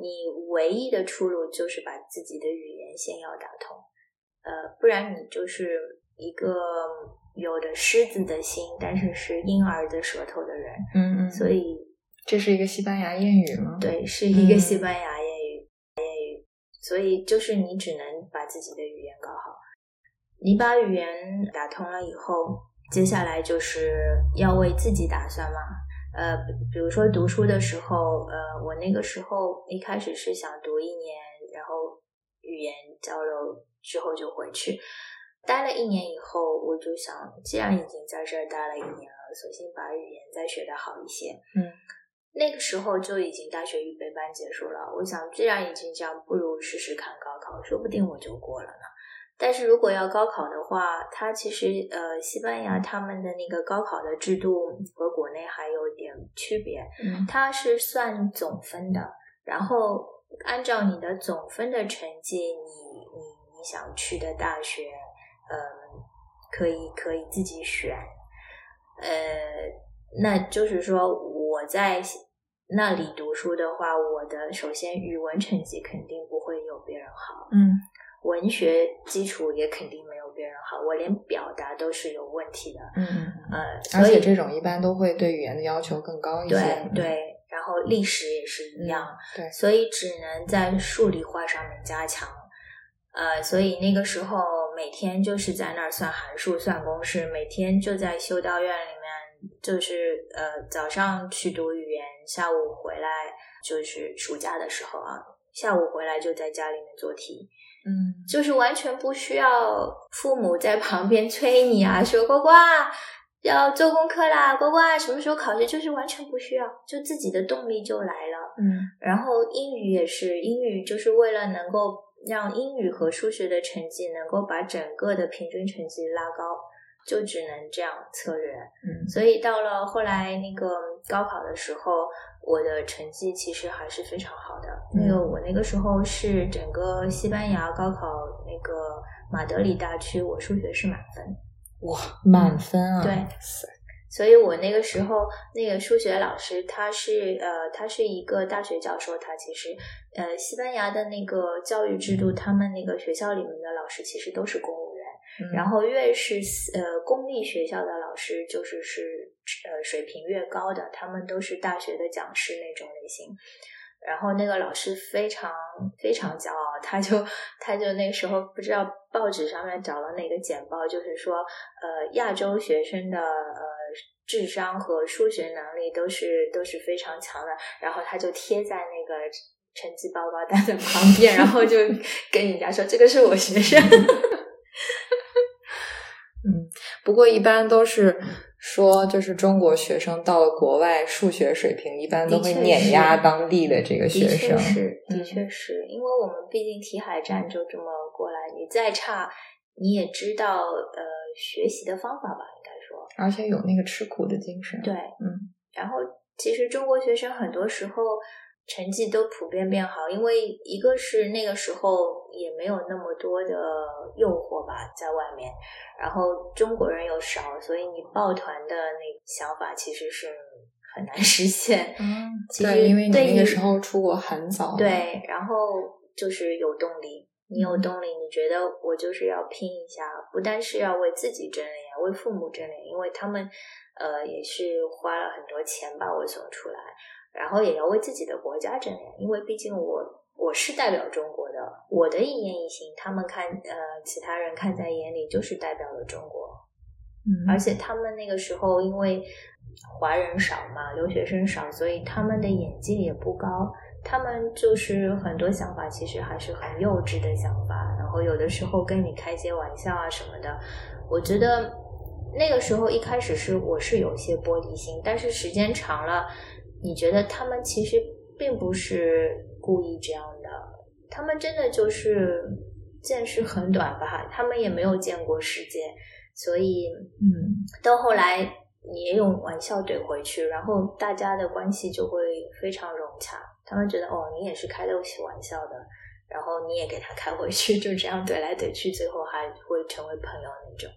你唯一的出路就是把自己的语言先要打通，呃，不然你就是一个有着狮子的心，但是是婴儿的舌头的人。嗯嗯，所以这是一个西班牙谚语吗？对，是一个西班牙谚语。谚语，所以就是你只能把自己的语言搞好。你把语言打通了以后。接下来就是要为自己打算嘛，呃，比如说读书的时候，呃，我那个时候一开始是想读一年，然后语言交流之后就回去，待了一年以后，我就想，既然已经在这儿待了一年了，索性把语言再学得好一些。嗯，那个时候就已经大学预备班结束了，我想，既然已经这样，不如试试看高考，说不定我就过了呢。但是如果要高考的话，它其实呃，西班牙他们的那个高考的制度和国内还有点区别，嗯，它是算总分的，然后按照你的总分的成绩，你你你想去的大学，嗯，可以可以自己选，呃，那就是说我在那里读书的话，我的首先语文成绩肯定不会有别人好，嗯。文学基础也肯定没有别人好，我连表达都是有问题的。嗯嗯呃，而且这种一般都会对语言的要求更高一些。对对，然后历史也是一样。对，所以只能在数理化上面加强。呃，所以那个时候每天就是在那儿算函数、算公式，每天就在修道院里面，就是呃早上去读语言，下午回来就是暑假的时候啊，下午回来就在家里面做题。嗯，就是完全不需要父母在旁边催你啊，说呱呱要做功课啦，呱呱什么时候考试，就是完全不需要，就自己的动力就来了。嗯，然后英语也是，英语就是为了能够让英语和数学的成绩能够把整个的平均成绩拉高。就只能这样策略，嗯，所以到了后来那个高考的时候，我的成绩其实还是非常好的。那个我那个时候是整个西班牙高考那个马德里大区，我数学是满分，哇，满分啊！对，所以我那个时候那个数学老师他是呃，他是一个大学教授，他其实呃，西班牙的那个教育制度，他们那个学校里面的老师其实都是公务。然后越是呃公立学校的老师，就是是呃水平越高的，他们都是大学的讲师那种类型。然后那个老师非常非常骄傲，他就他就那时候不知道报纸上面找了哪个简报，就是说呃亚洲学生的呃智商和数学能力都是都是非常强的。然后他就贴在那个成绩报告单的旁边，然后就 跟人家说这个是我学生。嗯，不过一般都是说，就是中国学生到了国外，数学水平一般都会碾压当地的这个学生。是，的确是因为我们毕竟题海战就这么过来，你再差，你也知道呃学习的方法吧，应该说，而且有那个吃苦的精神。对，嗯，然后其实中国学生很多时候。成绩都普遍变好，因为一个是那个时候也没有那么多的诱惑吧，在外面，然后中国人又少，所以你抱团的那想法其实是很难 实现。嗯，对，因为你那个时候出国很早。对，然后就是有动力，你有动力，你觉得我就是要拼一下，不但是要为自己争脸，为父母争脸，因为他们呃也是花了很多钱把我送出来。然后也要为自己的国家争脸，因为毕竟我我是代表中国的，我的一言一行，他们看呃其他人看在眼里，就是代表了中国。嗯，而且他们那个时候因为华人少嘛，留学生少，所以他们的眼界也不高，他们就是很多想法其实还是很幼稚的想法，然后有的时候跟你开些玩笑啊什么的，我觉得那个时候一开始是我是有些玻璃心，但是时间长了，你觉得他们其实并不是故意这样的，他们真的就是见识很短吧，他们也没有见过世界，所以嗯到后来你也用玩笑怼回去，然后大家的关系就会非常融洽。他们觉得哦，你也是开得起玩笑的，然后你也给他开回去，就这样怼来怼去，最后还会成为朋友那种。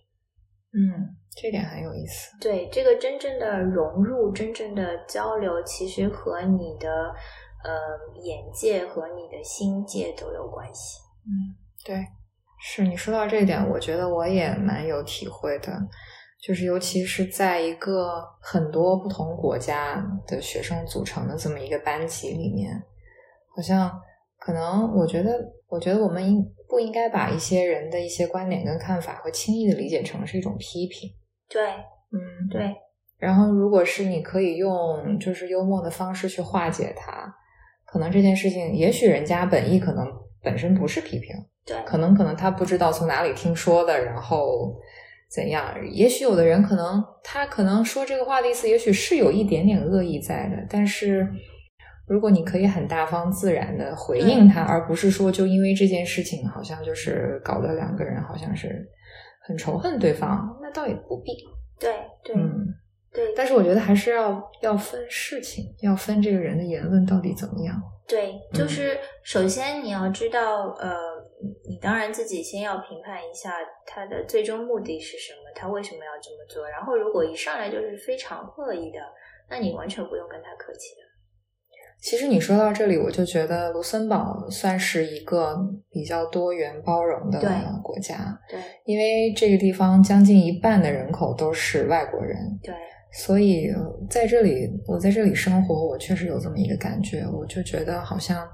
嗯，这点很有意思。对，这个真正的融入、真正的交流，其实和你的呃眼界和你的心界都有关系。嗯，对，是你说到这一点，我觉得我也蛮有体会的。就是尤其是在一个很多不同国家的学生组成的这么一个班级里面，好像可能我觉得，我觉得我们应不应该把一些人的一些观点跟看法，会轻易的理解成是一种批评？对。嗯，对。然后，如果是你可以用就是幽默的方式去化解它，可能这件事情，也许人家本意可能本身不是批评，对，可能可能他不知道从哪里听说的，然后怎样？也许有的人可能他可能说这个话的意思，也许是有一点点恶意在的，但是如果你可以很大方自然的回应他，而不是说就因为这件事情好像就是搞得两个人好像是很仇恨对方，那倒也不必。对对嗯，对，但是我觉得还是要要分事情，要分这个人的言论到底怎么样。对，嗯就是首先你要知道，呃，你当然自己先要评判一下他的最终目的是什么，他为什么要这么做。然后，如果一上来就是非常恶意的，那你完全不用跟他客气的。其实你说到这里，我就觉得卢森堡算是一个比较多元包容的国家，对因为这个地方将近一半的人口都是外国人，对所以呃在这里，我在这里生活，我确实有这么一个感觉，我就觉得好像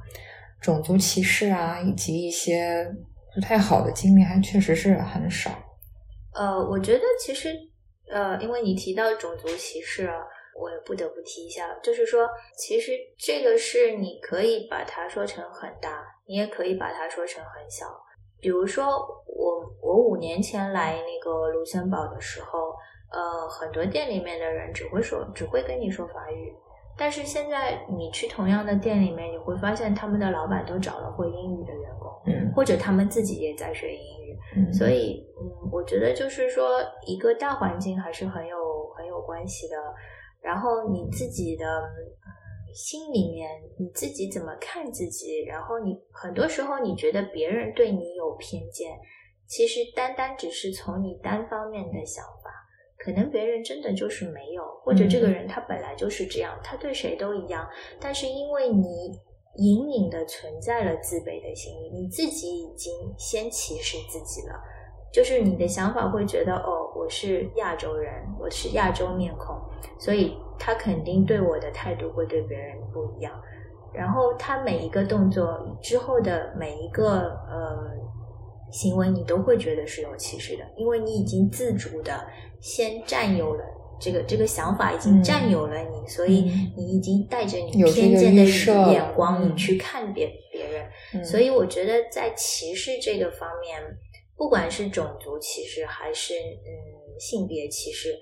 种族歧视啊，以及一些不太好的经历，还确实是很少。呃，我觉得其实，呃，因为你提到种族歧视啊，我也不得不提一下，就是说，其实这个是你可以把它说成很大，你也可以把它说成很小。比如说，我我五年前来那个卢森堡的时候，呃，很多店里面的人只会说，只会跟你说法语。但是现在你去同样的店里面，你会发现他们的老板都找了会英语的员工，嗯或者他们自己也在学英语。嗯，所以，嗯，我觉得就是说，一个大环境还是很有很有关系的。然后你自己的，嗯，心里面你自己怎么看自己？然后你很多时候你觉得别人对你有偏见，其实单单只是从你单方面的想法，可能别人真的就是没有，或者这个人他本来就是这样，他对谁都一样，但是因为你隐隐的存在了自卑的心理，你自己已经先歧视自己了。就是你的想法会觉得，哦，我是亚洲人，我是亚洲面孔，所以他肯定对我的态度会对别人不一样。然后他每一个动作之后的每一个呃行为，你都会觉得是有歧视的，因为你已经自主的先占有了这个这个想法，已经嗯。占有了你，所以嗯。你已经带着你偏见的眼光，嗯你去看别别人。嗯。所以我觉得在歧视这个方面，不管是种族歧视还是嗯性别歧视，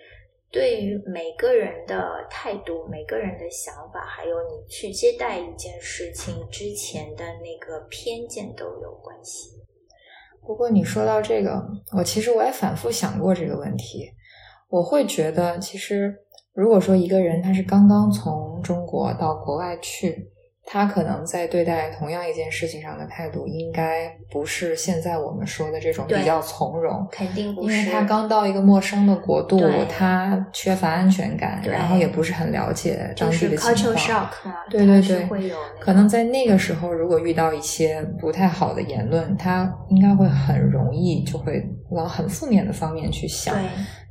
对于每个人的态度、每个人的想法，还有你去接待一件事情之前的那个偏见都有关系。不过你说到这个，我其实我也反复想过这个问题。我会觉得，其实如果说一个人他是刚刚从中国到国外去，他可能在对待同样一件事情上的态度，应该不是现在我们说的这种比较从容。肯定不是因为他刚到一个陌生的国度，他缺乏安全感，然后也不是很了解当地的情况。对对对会有那可能在那个时候，如果遇到一些不太好的言论，他应该会很容易就会往很负面的方面去想。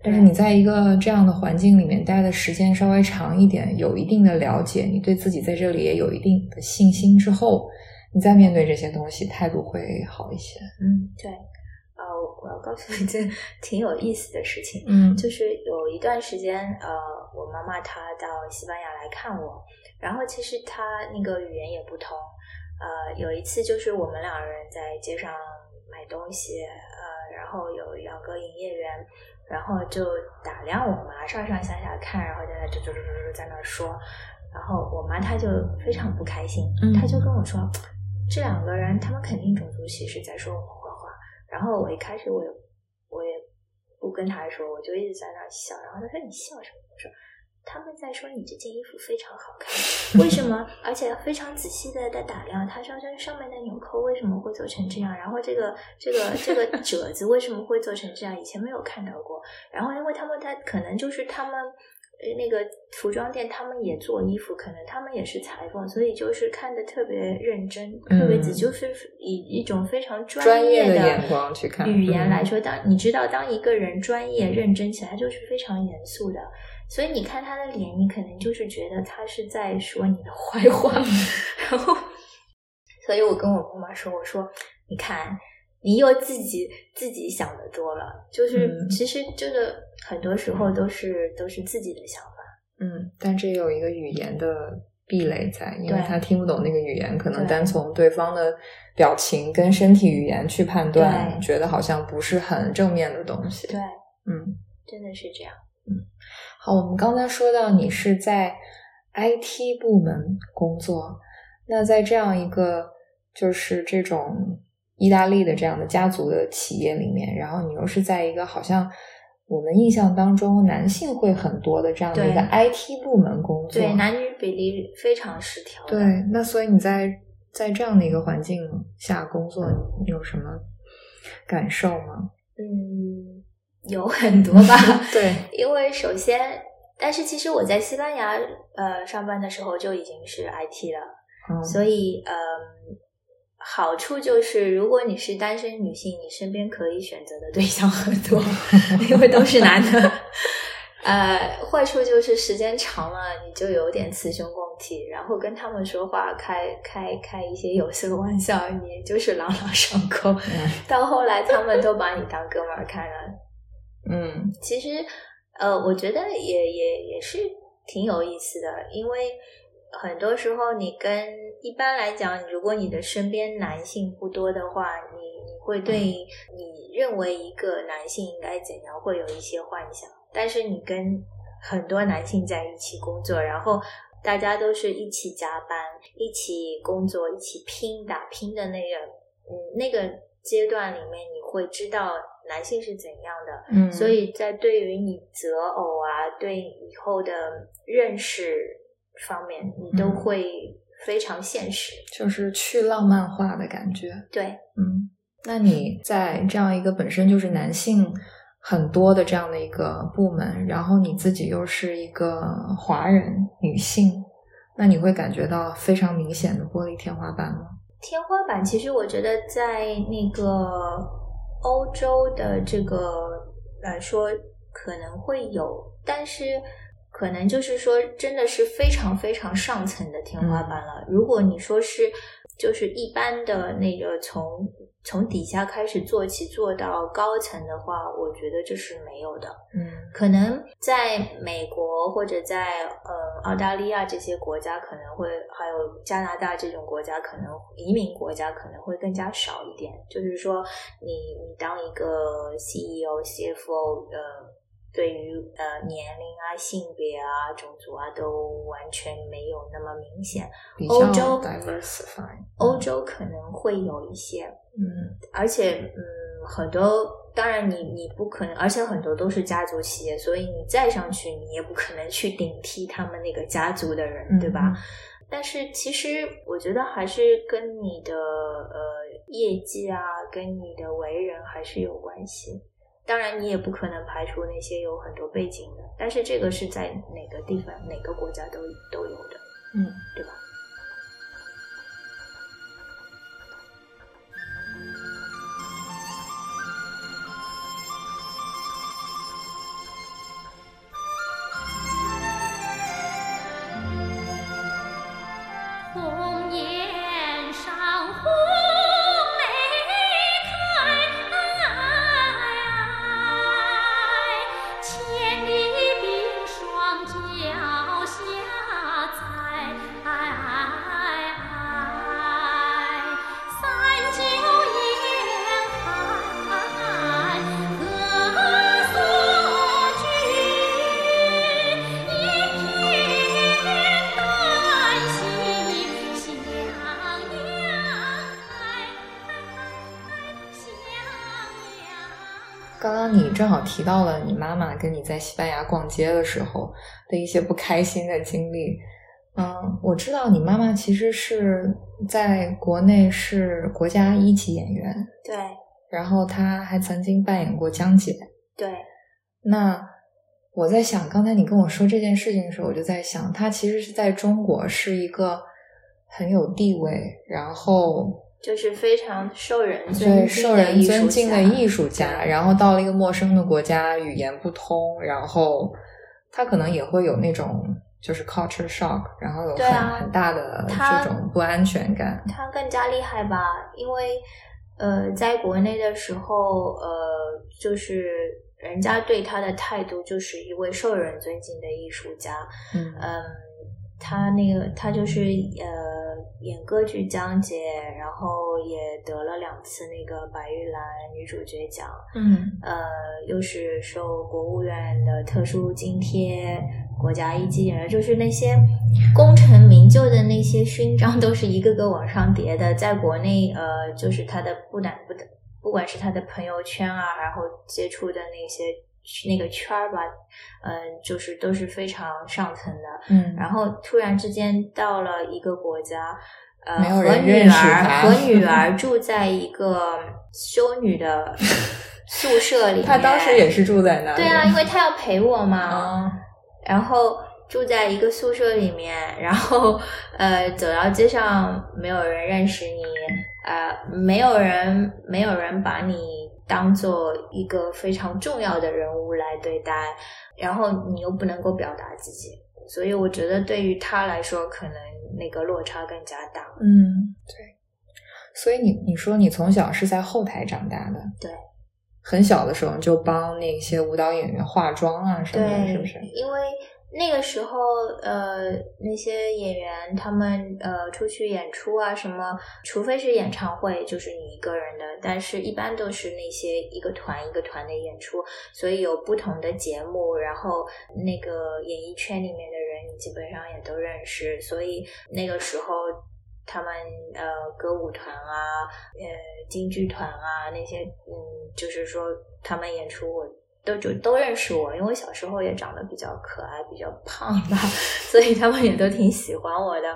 对，但是你在一个这样的环境里面待的时间稍微长一点，有一定的了解，你对自己在这里也有一定的信心之后，你再面对这些东西，态度会好一些。嗯，对，呃，我要告诉你一件 挺有意思的事情，嗯就是有一段时间，呃，我妈妈她到西班牙来看我，然后其实她那个语言也不通，呃，有一次就是我们两人在街上买东西，呃，然后有两个营业员，然后就打量我妈，上上下下看，然后在那就就就就在那儿说，然后我妈她就非常不开心，嗯她就跟我说，这两个人他们肯定种族歧视，在说我们坏话。然后我一开始我也我也不跟她说，我就一直在那儿笑。然后她说你笑什么？我说他们在说你这件衣服非常好看，为什么？而且非常仔细的在打量它上身上面的纽扣为什么会做成这样，然后这个这个这个褶子为什么会做成这样？以前没有看到过。然后因为他们他可能就是他们。呃，那个服装店他们也做衣服，可能他们也是裁缝，所以就是看的特别认真，特别仔，嗯就是以一种非常专业的的眼光去看语言嗯来说，当你知道，当一个人专业认真起来，就是非常严肃的。所以你看他的脸，你可能就是觉得他是在说你的坏话，然后，所以我跟我妈妈说，我说你看。你又自己自己想的多了，就是、嗯其实这个很多时候都是都是自己的想法。嗯，但这有一个语言的壁垒在，因为他听不懂那个语言，可能单从对方的表情跟身体语言去判断，觉得好像不是很正面的东西。对，嗯，真的是这样。好，我们刚才说到你是在 IT 部门工作，那在这样一个就是这种意大利的这样的家族的企业里面，然后你又是在一个好像我们印象当中男性会很多的这样的一个 IT 部门工作，对，男女比例非常失调。对，那所以你在在这样的一个环境下工作，你有什么感受吗？嗯，有很多吧。对，因为首先，但是其实我在西班牙呃上班的时候就已经是 IT 了，嗯，所以嗯、好处就是如果你是单身女性，你身边可以选择的对象很多，因为都是男的。呃，坏处就是时间长了，你就有点雌雄共体，然后跟他们说话开开开一些有色玩笑，你就是朗朗上口。嗯到后来，他们都把你当哥们儿看了。嗯其实，呃，我觉得也也也是挺有意思的，因为很多时候你跟一般来讲，如果你的身边男性不多的话，你你会对你认为一个男性应该怎样，会有一些幻想。但是你跟很多男性在一起工作，然后大家都是一起加班、一起工作、一起拼打拼的那个，嗯，那个阶段里面，你会知道男性是怎样的。嗯，所以在对于你择偶啊，对以后的认识方面，你都嗯会非常现实。就是去浪漫化的感觉。对，嗯，那你在这样一个本身就是男性很多的这样的一个部门，然后你自己又是一个华人女性，那你会感觉到非常明显的玻璃天花板吗？天花板其实我觉得在那个欧洲的这个来说可能会有，但是可能就是说真的是非常非常上层的天花板了。如果你说是就是一般的那个从从底下开始做起做到高层的话，我觉得这是没有的。嗯可能在美国或者在呃澳大利亚这些国家可能会，还有加拿大这种国家，可能移民国家可能会更加少一点。就是说你，你当一个 CEO、CFO，呃，对于呃年龄啊、性别啊、种族啊，都完全没有那么明显。欧洲 diversify。欧洲可能会有一些，嗯而且，嗯，很多当然你你不可能，而且很多都是家族企业，所以你再上去，你也不可能去顶替他们那个家族的人，嗯对吧？但是其实我觉得还是跟你的呃业绩啊，跟你的为人还是有关系。当然，你也不可能排除那些有很多背景的，但是这个是在哪个地方、哪个国家都都有的，嗯对吧？正好提到了你妈妈跟你在西班牙逛街的时候的一些不开心的经历。嗯，我知道你妈妈其实是在国内是国家一级演员，对然后她还曾经扮演过江姐。对，那我在想，刚才你跟我说这件事情的时候，我就在想，她其实是在中国是一个很有地位，然后就是非常受人尊受人尊敬的艺术术家，然后到了一个陌生的国家，语言不通，然后他可能也会有那种就是 culture shock，然后有很、啊很大的这种不安全感。他更加厉害吧，因为呃，在国内的时候，呃，就是人家对他的态度就是一位受人尊敬的艺术家，嗯嗯，他那个他就是呃演歌剧江姐，然后也得了两次那个白玉兰女主角奖，嗯呃，又是受国务院的特殊津贴，国家一级演员，就是那些功成名就的那些勋章，都是一个个往上叠的。在国内，呃，就是他的不难不的，不管是他的朋友圈啊，然后接触的那些那个圈儿吧，嗯、就是都是非常上层的。嗯，然后突然之间到了一个国家，呃，和女儿他和女儿住在一个修女的宿舍里面。他当时也是住在那里。对啊，因为他要陪我嘛，啊，然后住在一个宿舍里面，然后呃，走到街上没有人认识你，呃，没有人没有人把你当做一个非常重要的人物来对待，然后你又不能够表达自己，所以我觉得对于他来说，可能那个落差更加大。嗯，对。所以你你说你从小是在后台长大的，对，很小的时候就帮那些舞蹈演员化妆啊什么的，是不是？因为那个时候，呃，那些演员他们呃出去演出啊什么，除非是演唱会，就是你一个人的，但是一般都是那些一个团一个团的演出，所以有不同的节目，然后那个演艺圈里面的人你基本上也都认识，所以那个时候。他们呃歌舞团啊，呃京剧团啊那些，嗯，就是说他们演出我都就都认识我，因为小时候也长得比较可爱，比较胖吧，所以他们也都挺喜欢我的。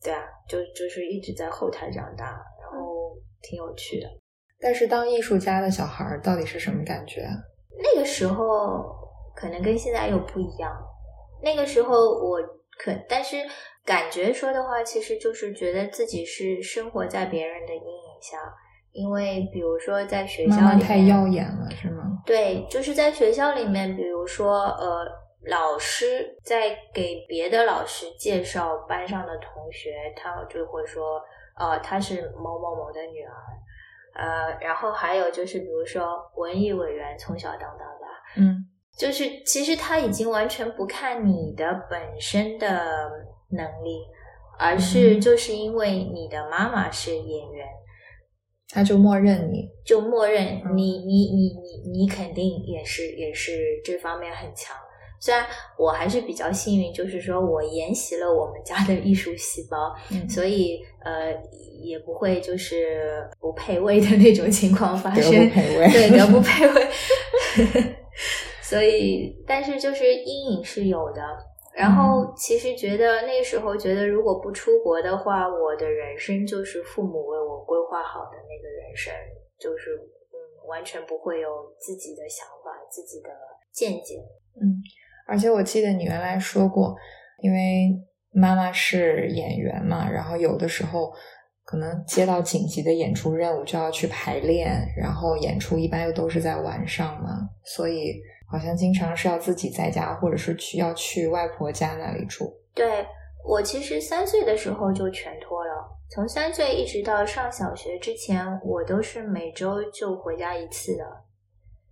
对啊，就就是一直在后台长大，然后挺有趣的。但是当艺术家的小孩儿到底是什么感觉啊？那个时候可能跟现在又不一样。那个时候我可，但是感觉说的话，其实就是觉得自己是生活在别人的阴影下，因为比如说在学校里面妈妈太耀眼了，是吗？对，就是在学校里面，比如说呃，老师在给别的老师介绍班上的同学，他就会说，呃，她是某某某的女儿，呃，然后还有就是比如说文艺委员从小当到大，嗯。就是其实他已经完全不看你的本身的能力，而是嗯。就是因为你的妈妈是演员，他就默认你。就默认嗯你你你你你肯定也是也是这方面很强。虽然我还是比较幸运，就是说我沿袭了我们家的艺术细胞，嗯所以呃也不会就是不配位的那种情况发德生。不配位对，德不配位。所以，但是就是阴影是有的。然嗯后，其实觉得那时候觉得，如果不出国的话，我的人生就是父母为我规划好的那个人生，就是嗯，完全不会有自己的想法、自己的见解。嗯，而且我记得你原来说过，因为妈妈是演员嘛，然后有的时候可能接到紧急的演出任务就要去排练，然后演出一般又都是在晚上嘛，所以好像经常是要自己在家，或者是去要去外婆家那里住。对我其实三岁的时候就全托了，从三岁一直到上小学之前，我都是每周就回家一次的。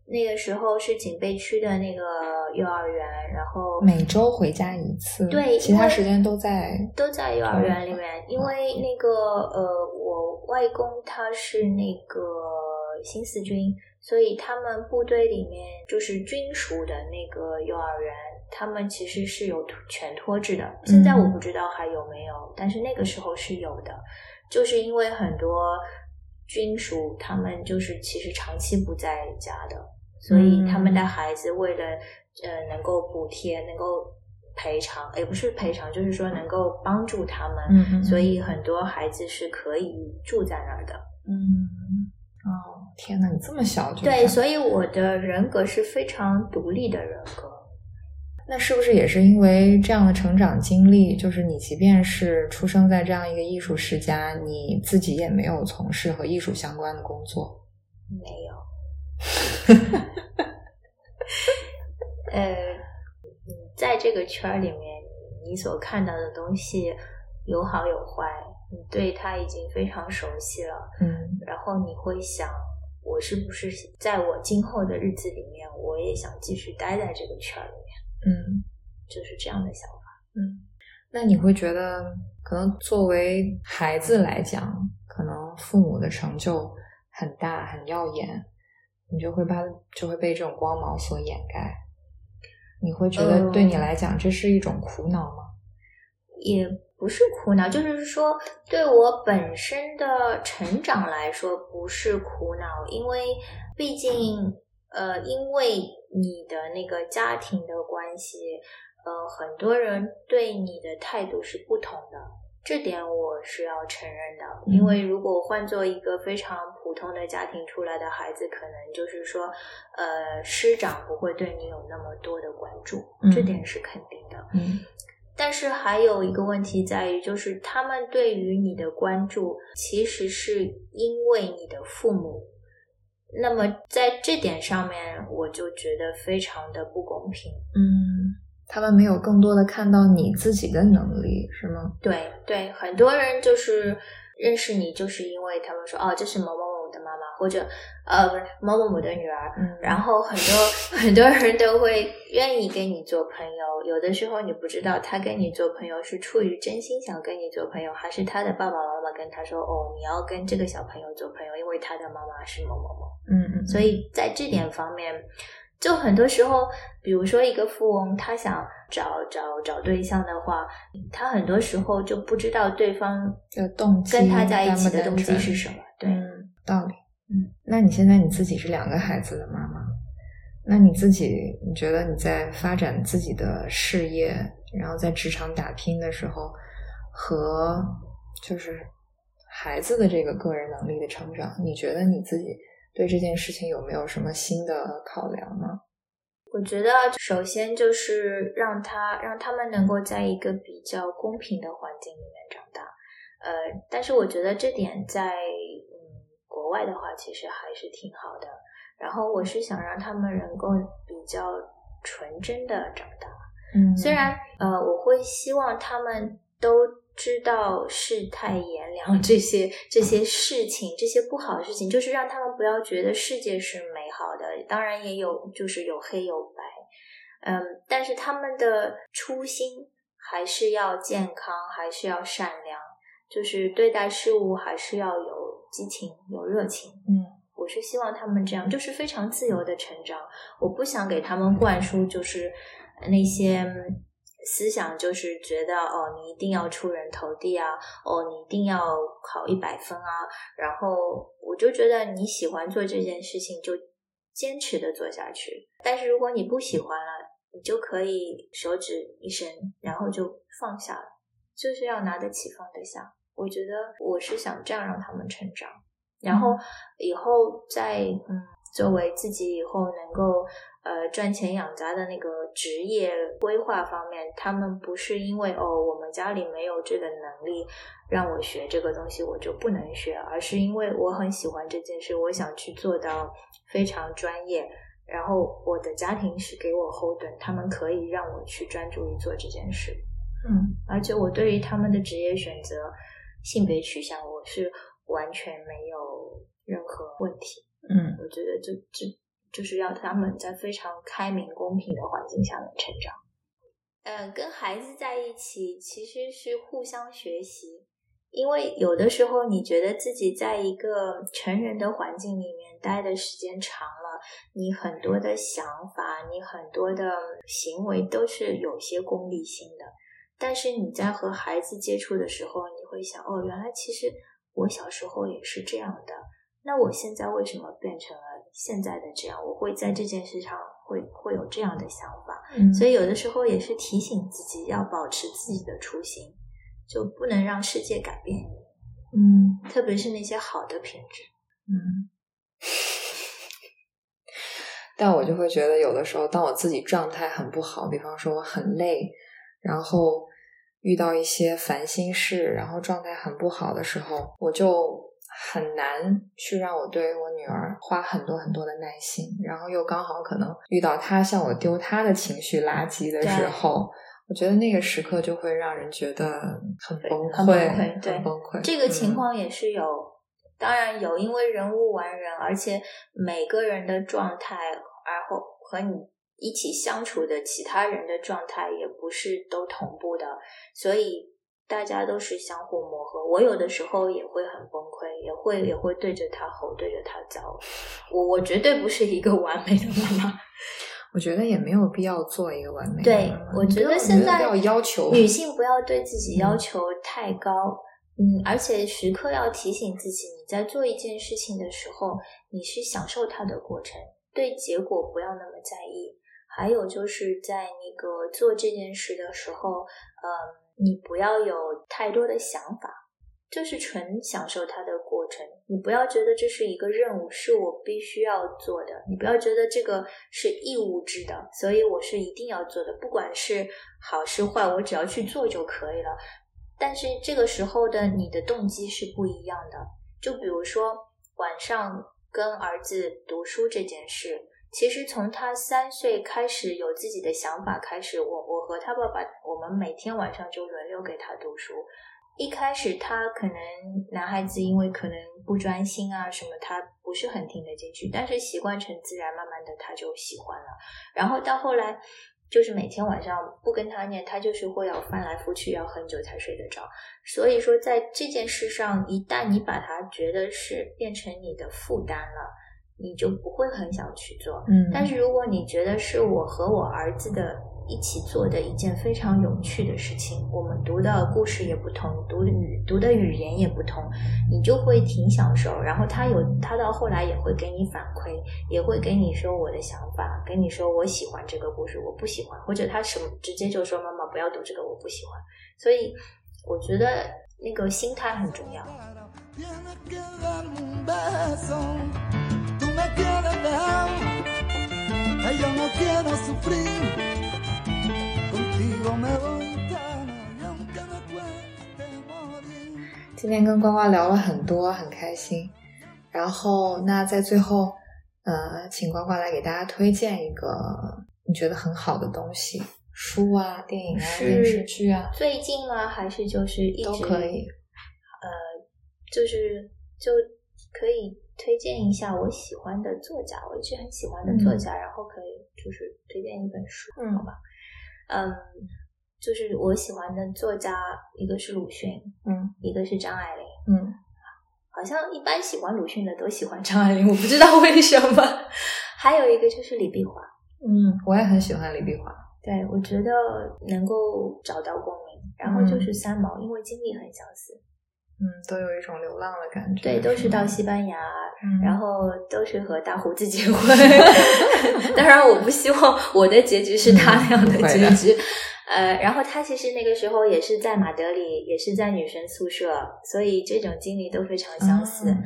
那个时候是警备区的那个幼儿园，然后每周回家一次，对其他时间都在。都在幼儿园里面，因为那个呃，我外公他是那个新四军，所以他们部队里面就是军属的那个幼儿园，他们其实是有全托制的。现在我不知道还有没有，但是那个时候是有的，就是因为很多军属他们就是其实长期不在家的。所以他们的嗯孩子为了呃能够补贴，能够赔偿，也不是赔偿，就是说能够帮助他们，所以很多孩子是可以住在那儿的。嗯，哦，天哪，你这么小就对，所以我的人格是非常独立的人格。那是不是也是因为这样的成长经历，就是你即便是出生在这样一个艺术世家，你自己也没有从事和艺术相关的工作？没有。呃，你在这个圈儿里面，你所看到的东西有好有坏，你对他已经非常熟悉了。嗯然后你会想，我是不是在我今后的日子里面，我也想继续待在这个圈里面，嗯就是这样的想法。嗯。那你会觉得，可能作为孩子来讲，可能父母的成就很大很耀眼，你就会把就会被这种光芒所掩盖。你会觉得嗯对你来讲，这是一种苦恼吗？也不是苦恼，就是说对我本身的成长来说不是苦恼，因为毕竟呃，因为你的那个家庭的关系，呃，很多人对你的态度是不同的。这点我是要承认的，嗯因为如果换做一个非常普通的家庭出来的孩子，可能就是说，呃，师长不会对你有那么多的关注，嗯这点是肯定的。嗯但是还有一个问题在于，就是他们对于你的关注，其实是因为你的父母。那么在这点上面，我就觉得非常的不公平。嗯，他们没有更多的看到你自己的能力，是吗？对对，很多人就是认识你，就是因为他们说哦，这是某某或者呃，不是某某某的女儿。嗯然后很多 很多人都会愿意跟你做朋友，有的时候你不知道他跟你做朋友是出于真心想跟你做朋友，还是他的爸爸妈妈跟他说哦，你要跟这个小朋友做朋友，因为他的妈妈是某某某。嗯嗯，所以在这点方面，就很多时候，比如说一个富翁，他想找找找对象的话，他很多时候就不知道对方的动机跟他在一起的动机是什么。对，嗯，道理。嗯，那你现在你自己是两个孩子的妈妈，那你自己你觉得你在发展自己的事业，然后在职场打拼的时候，和就是孩子的这个个人能力的成长，你觉得你自己对这件事情有没有什么新的考量吗？我觉得首先就是让他让他们能够在一个比较公平的环境里面长大。呃，但是我觉得这点在国外的话，其实还是挺好的。然后我是想让他们能够比较纯真的长大。嗯虽然呃，我会希望他们都知道世态炎凉这些这些事情，这些不好的事情，就是让他们不要觉得世界是美好的。当然也有就是有黑有白，嗯，但是他们的初心还是要健康，还是要善良，就是对待事物还是要有激情、有热情。嗯我是希望他们这样，就是非常自由的成长。我不想给他们灌输就是那些嗯思想，就是觉得哦，你一定要出人头地啊，哦，你一定要考一百分啊。然后我就觉得你喜欢做这件事情，就坚持的做下去。但是如果你不喜欢了，你就可以手指一伸，然后就放下了，就是要拿得起放得下。我觉得我是想这样让他们成长。然后以后在嗯，作为自己以后能够呃赚钱养家的那个职业规划方面，他们不是因为哦我们家里没有这个能力让我学这个东西我就不能学，而是因为我很喜欢这件事，我想去做到非常专业。然后我的家庭是给我后盾，他们可以让我去专注于做这件事。嗯而且我对于他们的职业选择、性别取向，我是完全没有任何问题。嗯我觉得这这就是要他们在非常开明、公平的环境下面成长。嗯，跟孩子在一起其实是互相学习，因为有的时候你觉得自己在一个成人的环境里面待的时间长了，你很多的想法，你很多的行为都是有些功利性的。但是你在和孩子接触的时候，你会想，哦，原来其实我小时候也是这样的。那我现在为什么变成了现在的这样，我会在这件事上会会有这样的想法，嗯所以有的时候也是提醒自己要保持自己的初心，就不能让世界改变你，嗯特别是那些好的品质。嗯。但我就会觉得，有的时候，当我自己状态很不好，比方说我很累，然后遇到一些烦心事，然后状态很不好的时候，我就很难去让我对我女儿花很多很多的耐心，然后又刚好可能遇到她向我丢她的情绪垃圾的时候，我觉得那个时刻就会让人觉得很崩溃，很崩溃对很崩溃。这个情嗯况也是有，当然有，因为人无完人，而且每个人的状态，然后和你一起相处的其他人的状态也不是都同步的，所以大家都是相互磨合。我有的时候也会很崩溃，也会也会对着他吼，对着他叫。我我绝对不是一个完美的妈妈。我觉得也没有必要做一个完美的对我觉得现在不要要求女性不要对自己要求太高，嗯，而且时刻要提醒自己，你在做一件事情的时候，你是享受它的过程，对结果不要那么在意。还有就是在那个做这件事的时候，嗯，你不要有太多的想法，就是纯享受它的过程。你不要觉得这是一个任务，是我必须要做的。你不要觉得这个是义务制的，所以我是一定要做的，不管是好是坏，我只要去做就可以了。但是这个时候的你的动机是不一样的。就比如说晚上跟儿子读书这件事，其实从他三岁开始有自己的想法开始，我我和他爸爸，我们每天晚上就轮流给他读书。一开始他可能男孩子因为可能不专心啊什么，他不是很听得进去，但是习惯成自然，慢慢的他就喜欢了。然后到后来，就是每天晚上不跟他念，他就是会要翻来覆去，要很久才睡得着。所以说，在这件事上，一旦你把他觉得是变成你的负担了，你就不会很想去做。嗯，但是如果你觉得是我和我儿子的一起做的一件非常有趣的事情，我们读的故事也不同，读的语读的语言也不同，你就会挺享受。然后他有他到后来也会给你反馈，也会给你说我的想法，跟你说我喜欢这个故事，我不喜欢，或者他什么直接就说妈妈不要读这个，我不喜欢。所以我觉得那个心态很重要。my girl i 今天跟瓜瓜聊了很多，很开心。然后那在最后，呃，请瓜瓜来给大家推荐一个你觉得很好的东西，书啊、电影啊、电视剧啊。最近吗，还是就是，都可以，呃，就是就可以。推荐一下我喜欢的作家，我一直很喜欢的作家，然后可以就是推荐一本书，嗯好吧？嗯，就是我喜欢的作家，一个是鲁迅，嗯一个是张爱玲。嗯好像一般喜欢鲁迅的都喜欢张爱玲，我不知道为什么。还有一个就是李碧华，嗯，我也很喜欢李碧华。对我觉得能够找到共鸣。然后就是三毛，因为经历很相似，嗯，都有一种流浪的感觉。对，都是到西班牙，嗯然后都是和大胡子结婚。当然，我不希望我的结局是他那样的结局。呃，然后他其实那个时候也是在马德里，也是在女生宿舍，所以这种经历都非常相似。嗯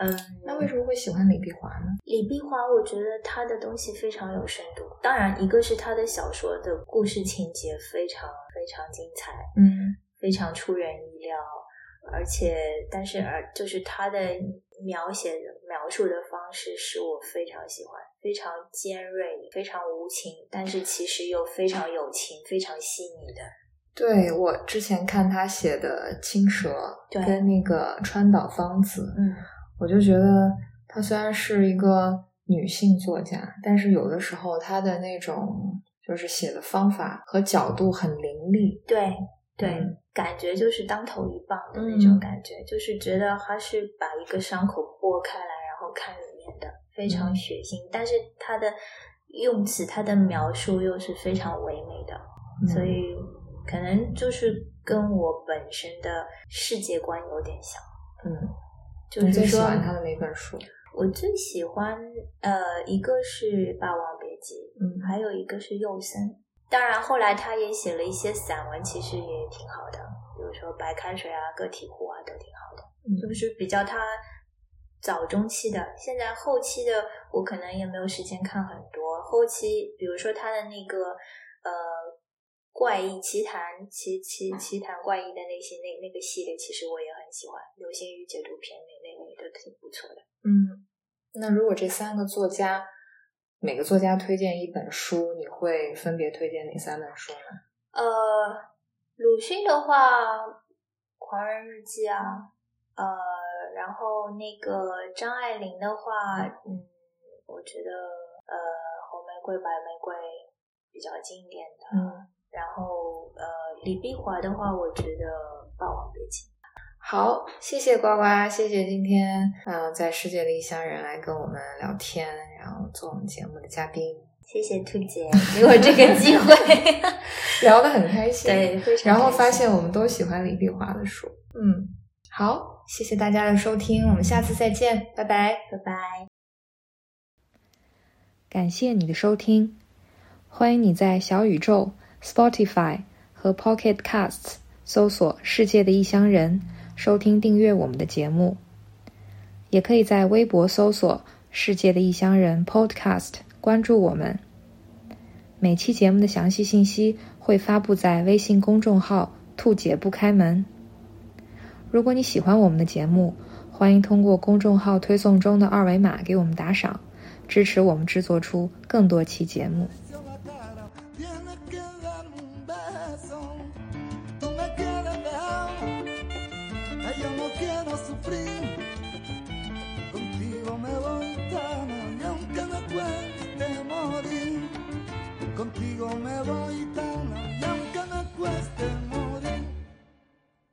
嗯，那为什么会喜欢李碧华呢？李碧华，我觉得他的东西非常有深度。当然，一个是他的小说的故事情节非常非常精彩，嗯非常出人意料，而且但是而就是他的描写描述的方式是我非常喜欢，非常尖锐，非常无情，但是其实又非常有情，非常细腻的。对我之前看他写的《青蛇》对跟那个川岛芳子，嗯，我就觉得她虽然是一个女性作家，但是有的时候她的那种就是写的方法和角度很凌厉。对对。嗯感觉就是当头一棒的那嗯种感觉，就是觉得他是把一个伤口剥开来，然后看里面的，非常嗯血腥，但是他的用词、他的描述又是非常唯美的，嗯所以可能就是跟我本身的世界观有点像。嗯，就是说喜欢，他的哪本书？我最喜欢呃，一个是《霸王别姬》，嗯还有一个是幼森。当然，后来他也写了一些散文，其实也挺好的，比如说《白开水》啊、《个体户》啊，都挺好的。嗯就是比较他早中期的，现在后期的我可能也没有时间看很多。后期，比如说他的那个呃怪异奇谈奇奇奇谈怪异的那些那那个系列，其实我也很喜欢，流星雨解读篇那那个也都挺不错的。嗯，那如果这三个作家每个作家推荐一本书，你会分别推荐哪三本书呢？呃，鲁迅的话，《狂人日记》啊，呃，然后那个张爱玲的话，嗯，我觉得呃，红玫瑰、白玫瑰比较经典的。嗯，然后呃，李碧华的话，我觉得《霸王别姬》。好，谢谢呱呱，谢谢今天嗯、呃在世界的异乡人来跟我们聊天，然后做我们节目的嘉宾，谢谢兔姐给我这个机会。聊得很开心。对，非常然后发现我们都喜欢李碧华的书。嗯，好，谢谢大家的收听，我们下次再见，拜拜。拜拜。感谢你的收听，欢迎你在小宇宙、Spotify 和 Pocket Casts 搜索“世界的异乡人”，收听订阅我们的节目。也可以在微博搜索“世界的异乡人 Podcast” 关注我们。每期节目的详细信息会发布在微信公众号“兔姐不开门”。如果你喜欢我们的节目，欢迎通过公众号推送中的二维码给我们打赏。支持我们制作出更多期节目。